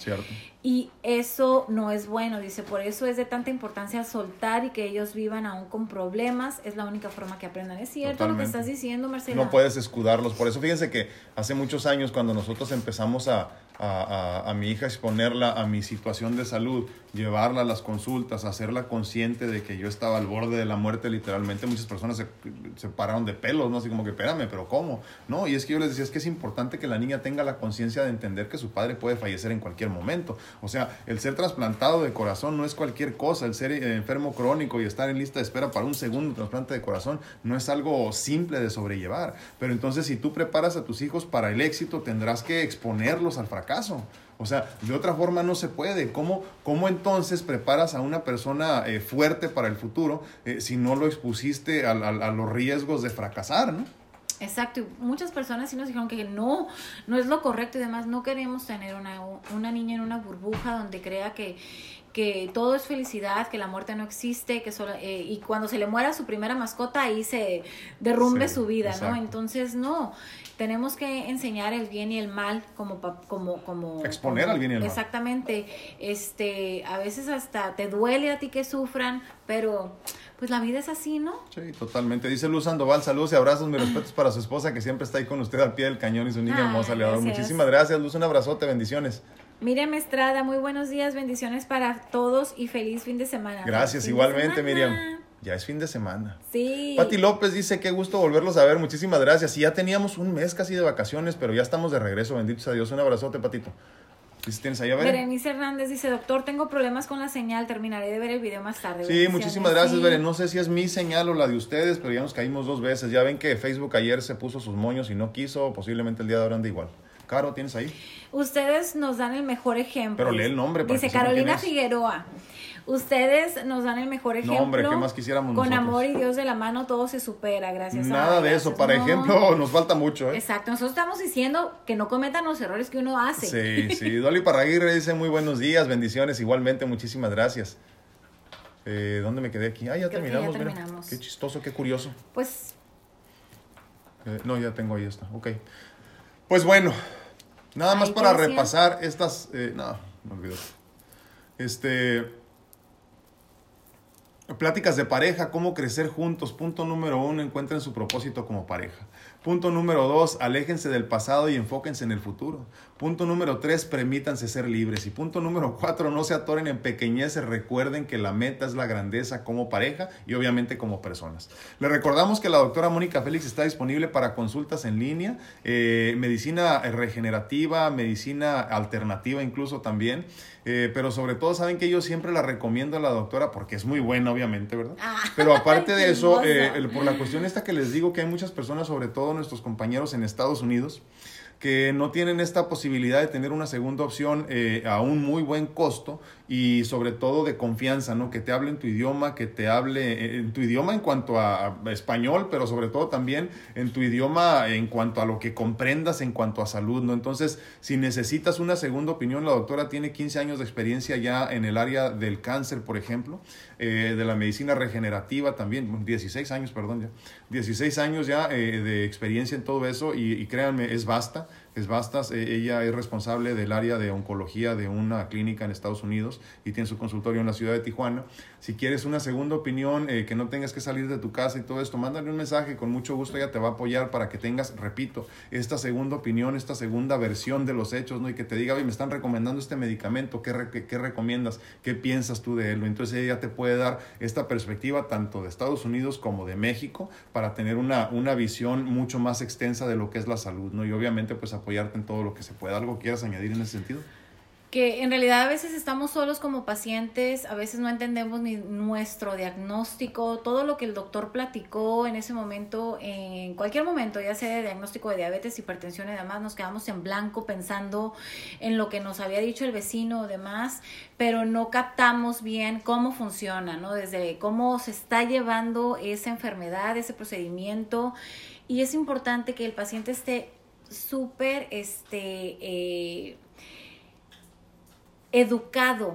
Y eso no es bueno, dice, por eso es de tanta importancia soltar y que ellos vivan aún con problemas, es la única forma que aprendan. Es cierto lo que estás diciendo, Marcelo. No puedes escudarlos, por eso fíjense que hace muchos años cuando nosotros empezamos a, a, a, mi hija exponerla a mi situación de salud, llevarla a las consultas, hacerla consciente de que yo estaba al borde de la muerte literalmente, muchas personas se, se pararon de pelos, ¿no? Así como que, espérame, pero ¿cómo? No, y es que yo les decía, es que es importante que la niña tenga la conciencia de entender que su padre puede fallecer en cualquier momento. O sea, el ser trasplantado de corazón no es cualquier cosa, el ser eh, enfermo crónico y estar en lista de espera para un segundo trasplante de corazón no es algo simple de sobrellevar. Pero entonces si tú preparas a tus hijos para el éxito, tendrás que exponerlos al fracaso caso. O sea, de otra forma no se puede. ¿Cómo, cómo entonces preparas a una persona eh, fuerte para el futuro eh, si no lo expusiste a, los riesgos de fracasar, no? Exacto, y muchas personas sí nos dijeron que no, no es lo correcto y demás, no queremos tener una, una niña en una burbuja donde crea que, que todo es felicidad, que la muerte no existe, que solo, eh, y cuando se le muera su primera mascota ahí se derrumbe su vida, ¿no? Entonces, no, tenemos que enseñar el bien y el mal como como como exponer al bien y el mal. Exactamente. Este, a veces hasta te duele a ti que sufran, pero pues la vida es así, ¿no? Sí, totalmente. Dice Luz Sandoval, saludos y abrazos, mis respetos para su esposa que siempre está ahí con usted al pie del cañón y su niña hermosa. Le muchísimas gracias, Luz, un abrazote, bendiciones. Miriam Estrada, muy buenos días, bendiciones para todos y feliz fin de semana. Gracias, igualmente, Miriam. Ya es fin de semana. Sí. Pati López dice, qué gusto volverlos a ver, muchísimas gracias. Y ya teníamos un mes casi de vacaciones, pero ya estamos de regreso, bendito sea Dios. Un abrazote, Patito. ¿Tienes ahí a ver? Berenice Hernández dice, doctor, tengo problemas con la señal, terminaré de ver el video más tarde. Sí, muchísimas gracias, Beren. No sé si es mi señal o la de ustedes, pero ya nos caímos dos veces. Ya ven que Facebook ayer se puso sus moños y no quiso, posiblemente el día de ahora anda igual. Caro, ¿tienes ahí? Ustedes nos dan el mejor ejemplo. Pero lee el nombre. Dice Carolina Figueroa. Ustedes nos dan el mejor ejemplo. No, hombre, ¿qué más quisiéramos Con amor y Dios de la mano todo se supera, gracias Nada de eso, para ejemplo, [LAUGHS] nos falta mucho, ¿eh? Exacto, nosotros estamos diciendo que no cometan los errores que uno hace. Sí, [LAUGHS] sí. Dolly Parraguirre dice muy buenos días, bendiciones, igualmente, muchísimas gracias. Eh, ¿Dónde me quedé aquí? Ah, ya terminamos, ya terminamos. Qué chistoso, qué curioso. Pues... Eh, no, ya tengo ahí esta, ok. Pues bueno, nada más para repasar estas... Eh, no, me olvidó. Este Pláticas de pareja, cómo crecer juntos. Punto número uno, encuentren su propósito como pareja. Punto número dos, aléjense del pasado y enfóquense en el futuro. Punto número tres, permítanse ser libres. Y punto número cuatro, no se atoren en pequeñeces. Recuerden que la meta es la grandeza como pareja y obviamente como personas. Les recordamos que la doctora Mónica Félix está disponible para consultas en línea, eh, medicina regenerativa, medicina alternativa incluso también. Eh, pero sobre todo saben que yo siempre la recomiendo a la doctora porque es muy buena, obviamente, ¿verdad? Ah, pero aparte [LAUGHS] de eso, eh, por la cuestión esta que les digo que hay muchas personas, sobre todo nuestros compañeros en Estados Unidos, que no tienen esta posibilidad de tener una segunda opción eh, a un muy buen costo y sobre todo de confianza, ¿no? Que te hable en tu idioma, que te hable eh, en tu idioma en cuanto a español, pero sobre todo también en tu idioma en cuanto a lo que comprendas en cuanto a salud, ¿no? Entonces, si necesitas una segunda opinión, la doctora tiene 15 años de experiencia ya en el área del cáncer, por ejemplo, eh, de la medicina regenerativa también, 16 años, perdón, ya, 16 años ya de experiencia en todo eso y, y créanme, es basta es Bastas. Eh, ella es responsable del área de oncología de una clínica en Estados Unidos y tiene su consultorio en la ciudad de Tijuana. Si quieres una segunda opinión, eh, que no tengas que salir de tu casa y todo esto, mándale un mensaje, con mucho gusto ella te va a apoyar para que tengas, repito, esta segunda opinión, esta segunda versión de los hechos, ¿no? Y que te diga, oye, me están recomendando este medicamento, ¿qué, qué, recomiendas? ¿Qué piensas tú de él? Entonces ella te puede dar esta perspectiva tanto de Estados Unidos como de México para tener una, una visión mucho más extensa de lo que es la salud, ¿no? Y obviamente pues apoyarte en todo lo que se pueda. ¿Algo quieras añadir en ese sentido? que en realidad a veces estamos solos como pacientes, a veces no entendemos ni nuestro diagnóstico, todo lo que el doctor platicó en ese momento, en cualquier momento, ya sea de diagnóstico de diabetes, hipertensión y demás, nos quedamos en blanco pensando en lo que nos había dicho el vecino o demás, pero no captamos bien cómo funciona, ¿no? Desde cómo se está llevando esa enfermedad, ese procedimiento, y es importante que el paciente esté súper, este, eh, educado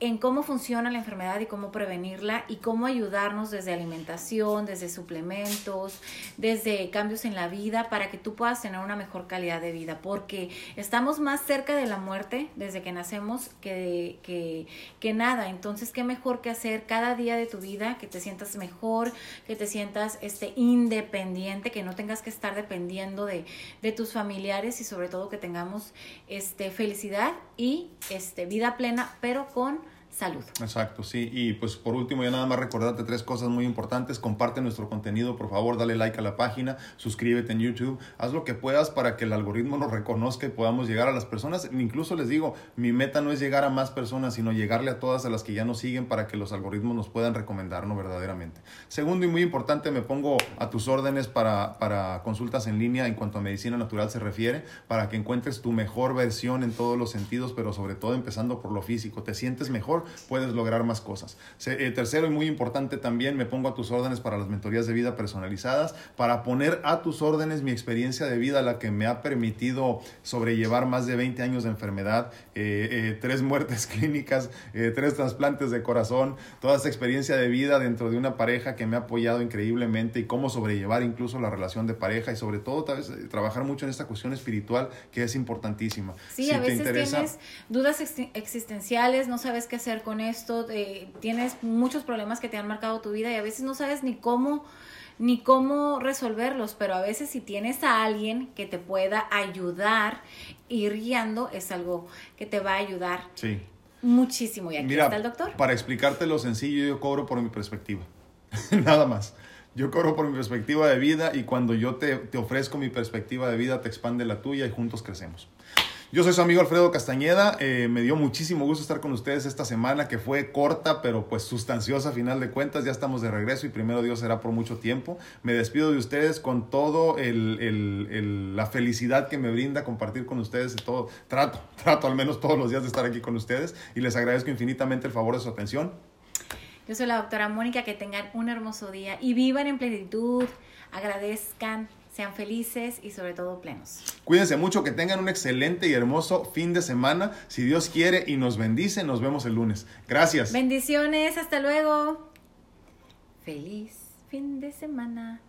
en cómo funciona la enfermedad y cómo prevenirla y cómo ayudarnos desde alimentación, desde suplementos, desde cambios en la vida para que tú puedas tener una mejor calidad de vida, porque estamos más cerca de la muerte desde que nacemos que, que, que nada. Entonces, ¿qué mejor que hacer cada día de tu vida que te sientas mejor, que te sientas este, independiente, que no tengas que estar dependiendo de, de tus familiares y sobre todo que tengamos este, felicidad y este, vida plena, pero con salud. Exacto, sí. Y pues por último, ya nada más recordarte tres cosas muy importantes. Comparte nuestro contenido, por favor, dale like a la página, suscríbete en YouTube, haz lo que puedas para que el algoritmo nos reconozca y podamos llegar a las personas. Incluso les digo, mi meta no es llegar a más personas, sino llegarle a todas a las que ya nos siguen para que los algoritmos nos puedan recomendar, ¿no? Verdaderamente. Segundo y muy importante, me pongo a tus órdenes para, para consultas en línea en cuanto a medicina natural se refiere, para que encuentres tu mejor versión en todos los sentidos, pero sobre todo empezando por lo físico. ¿Te sientes mejor? Puedes lograr más cosas. Eh, tercero y muy importante también, me pongo a tus órdenes para las mentorías de vida personalizadas, para poner a tus órdenes mi experiencia de vida, la que me ha permitido sobrellevar más de 20 años de enfermedad, eh, eh, tres muertes [LAUGHS] clínicas, tres trasplantes de corazón, toda esta experiencia de vida dentro de una pareja que me ha apoyado increíblemente y cómo sobrellevar incluso la relación de pareja y sobre todo trabajar mucho en esta cuestión espiritual que es importantísima. Sí, a veces tienes dudas existenciales, no sabes qué hacer con esto, eh, tienes muchos problemas que te han marcado tu vida y a veces no sabes ni cómo ni cómo resolverlos, pero a veces si tienes a alguien que te pueda ayudar, ir guiando, es algo que te va a ayudar sí. muchísimo. Y aquí está el doctor. Para explicarte lo sencillo, yo cobro por mi perspectiva. [LAUGHS] Nada más. Yo cobro por mi perspectiva de vida y cuando yo te, te ofrezco mi perspectiva de vida, te expande la tuya y juntos crecemos. Yo soy su amigo Alfredo Castañeda. Eh, me dio muchísimo gusto estar con ustedes esta semana que fue corta, pero pues sustanciosa a final de cuentas. Ya estamos de regreso y primero Dios será por mucho tiempo. Me despido de ustedes con todo el, la felicidad que me brinda compartir con ustedes. Todo, trato, [LAUGHS] trato al menos todos los días de estar aquí con ustedes y les agradezco infinitamente el favor de su atención. Yo soy la doctora Mónica, que tengan un hermoso día y vivan en plenitud, agradezcan, sean felices y sobre todo plenos. Cuídense mucho, que tengan un excelente y hermoso fin de semana. Si Dios quiere y nos bendice, nos vemos el lunes. Gracias. Bendiciones, hasta luego. Feliz fin de semana.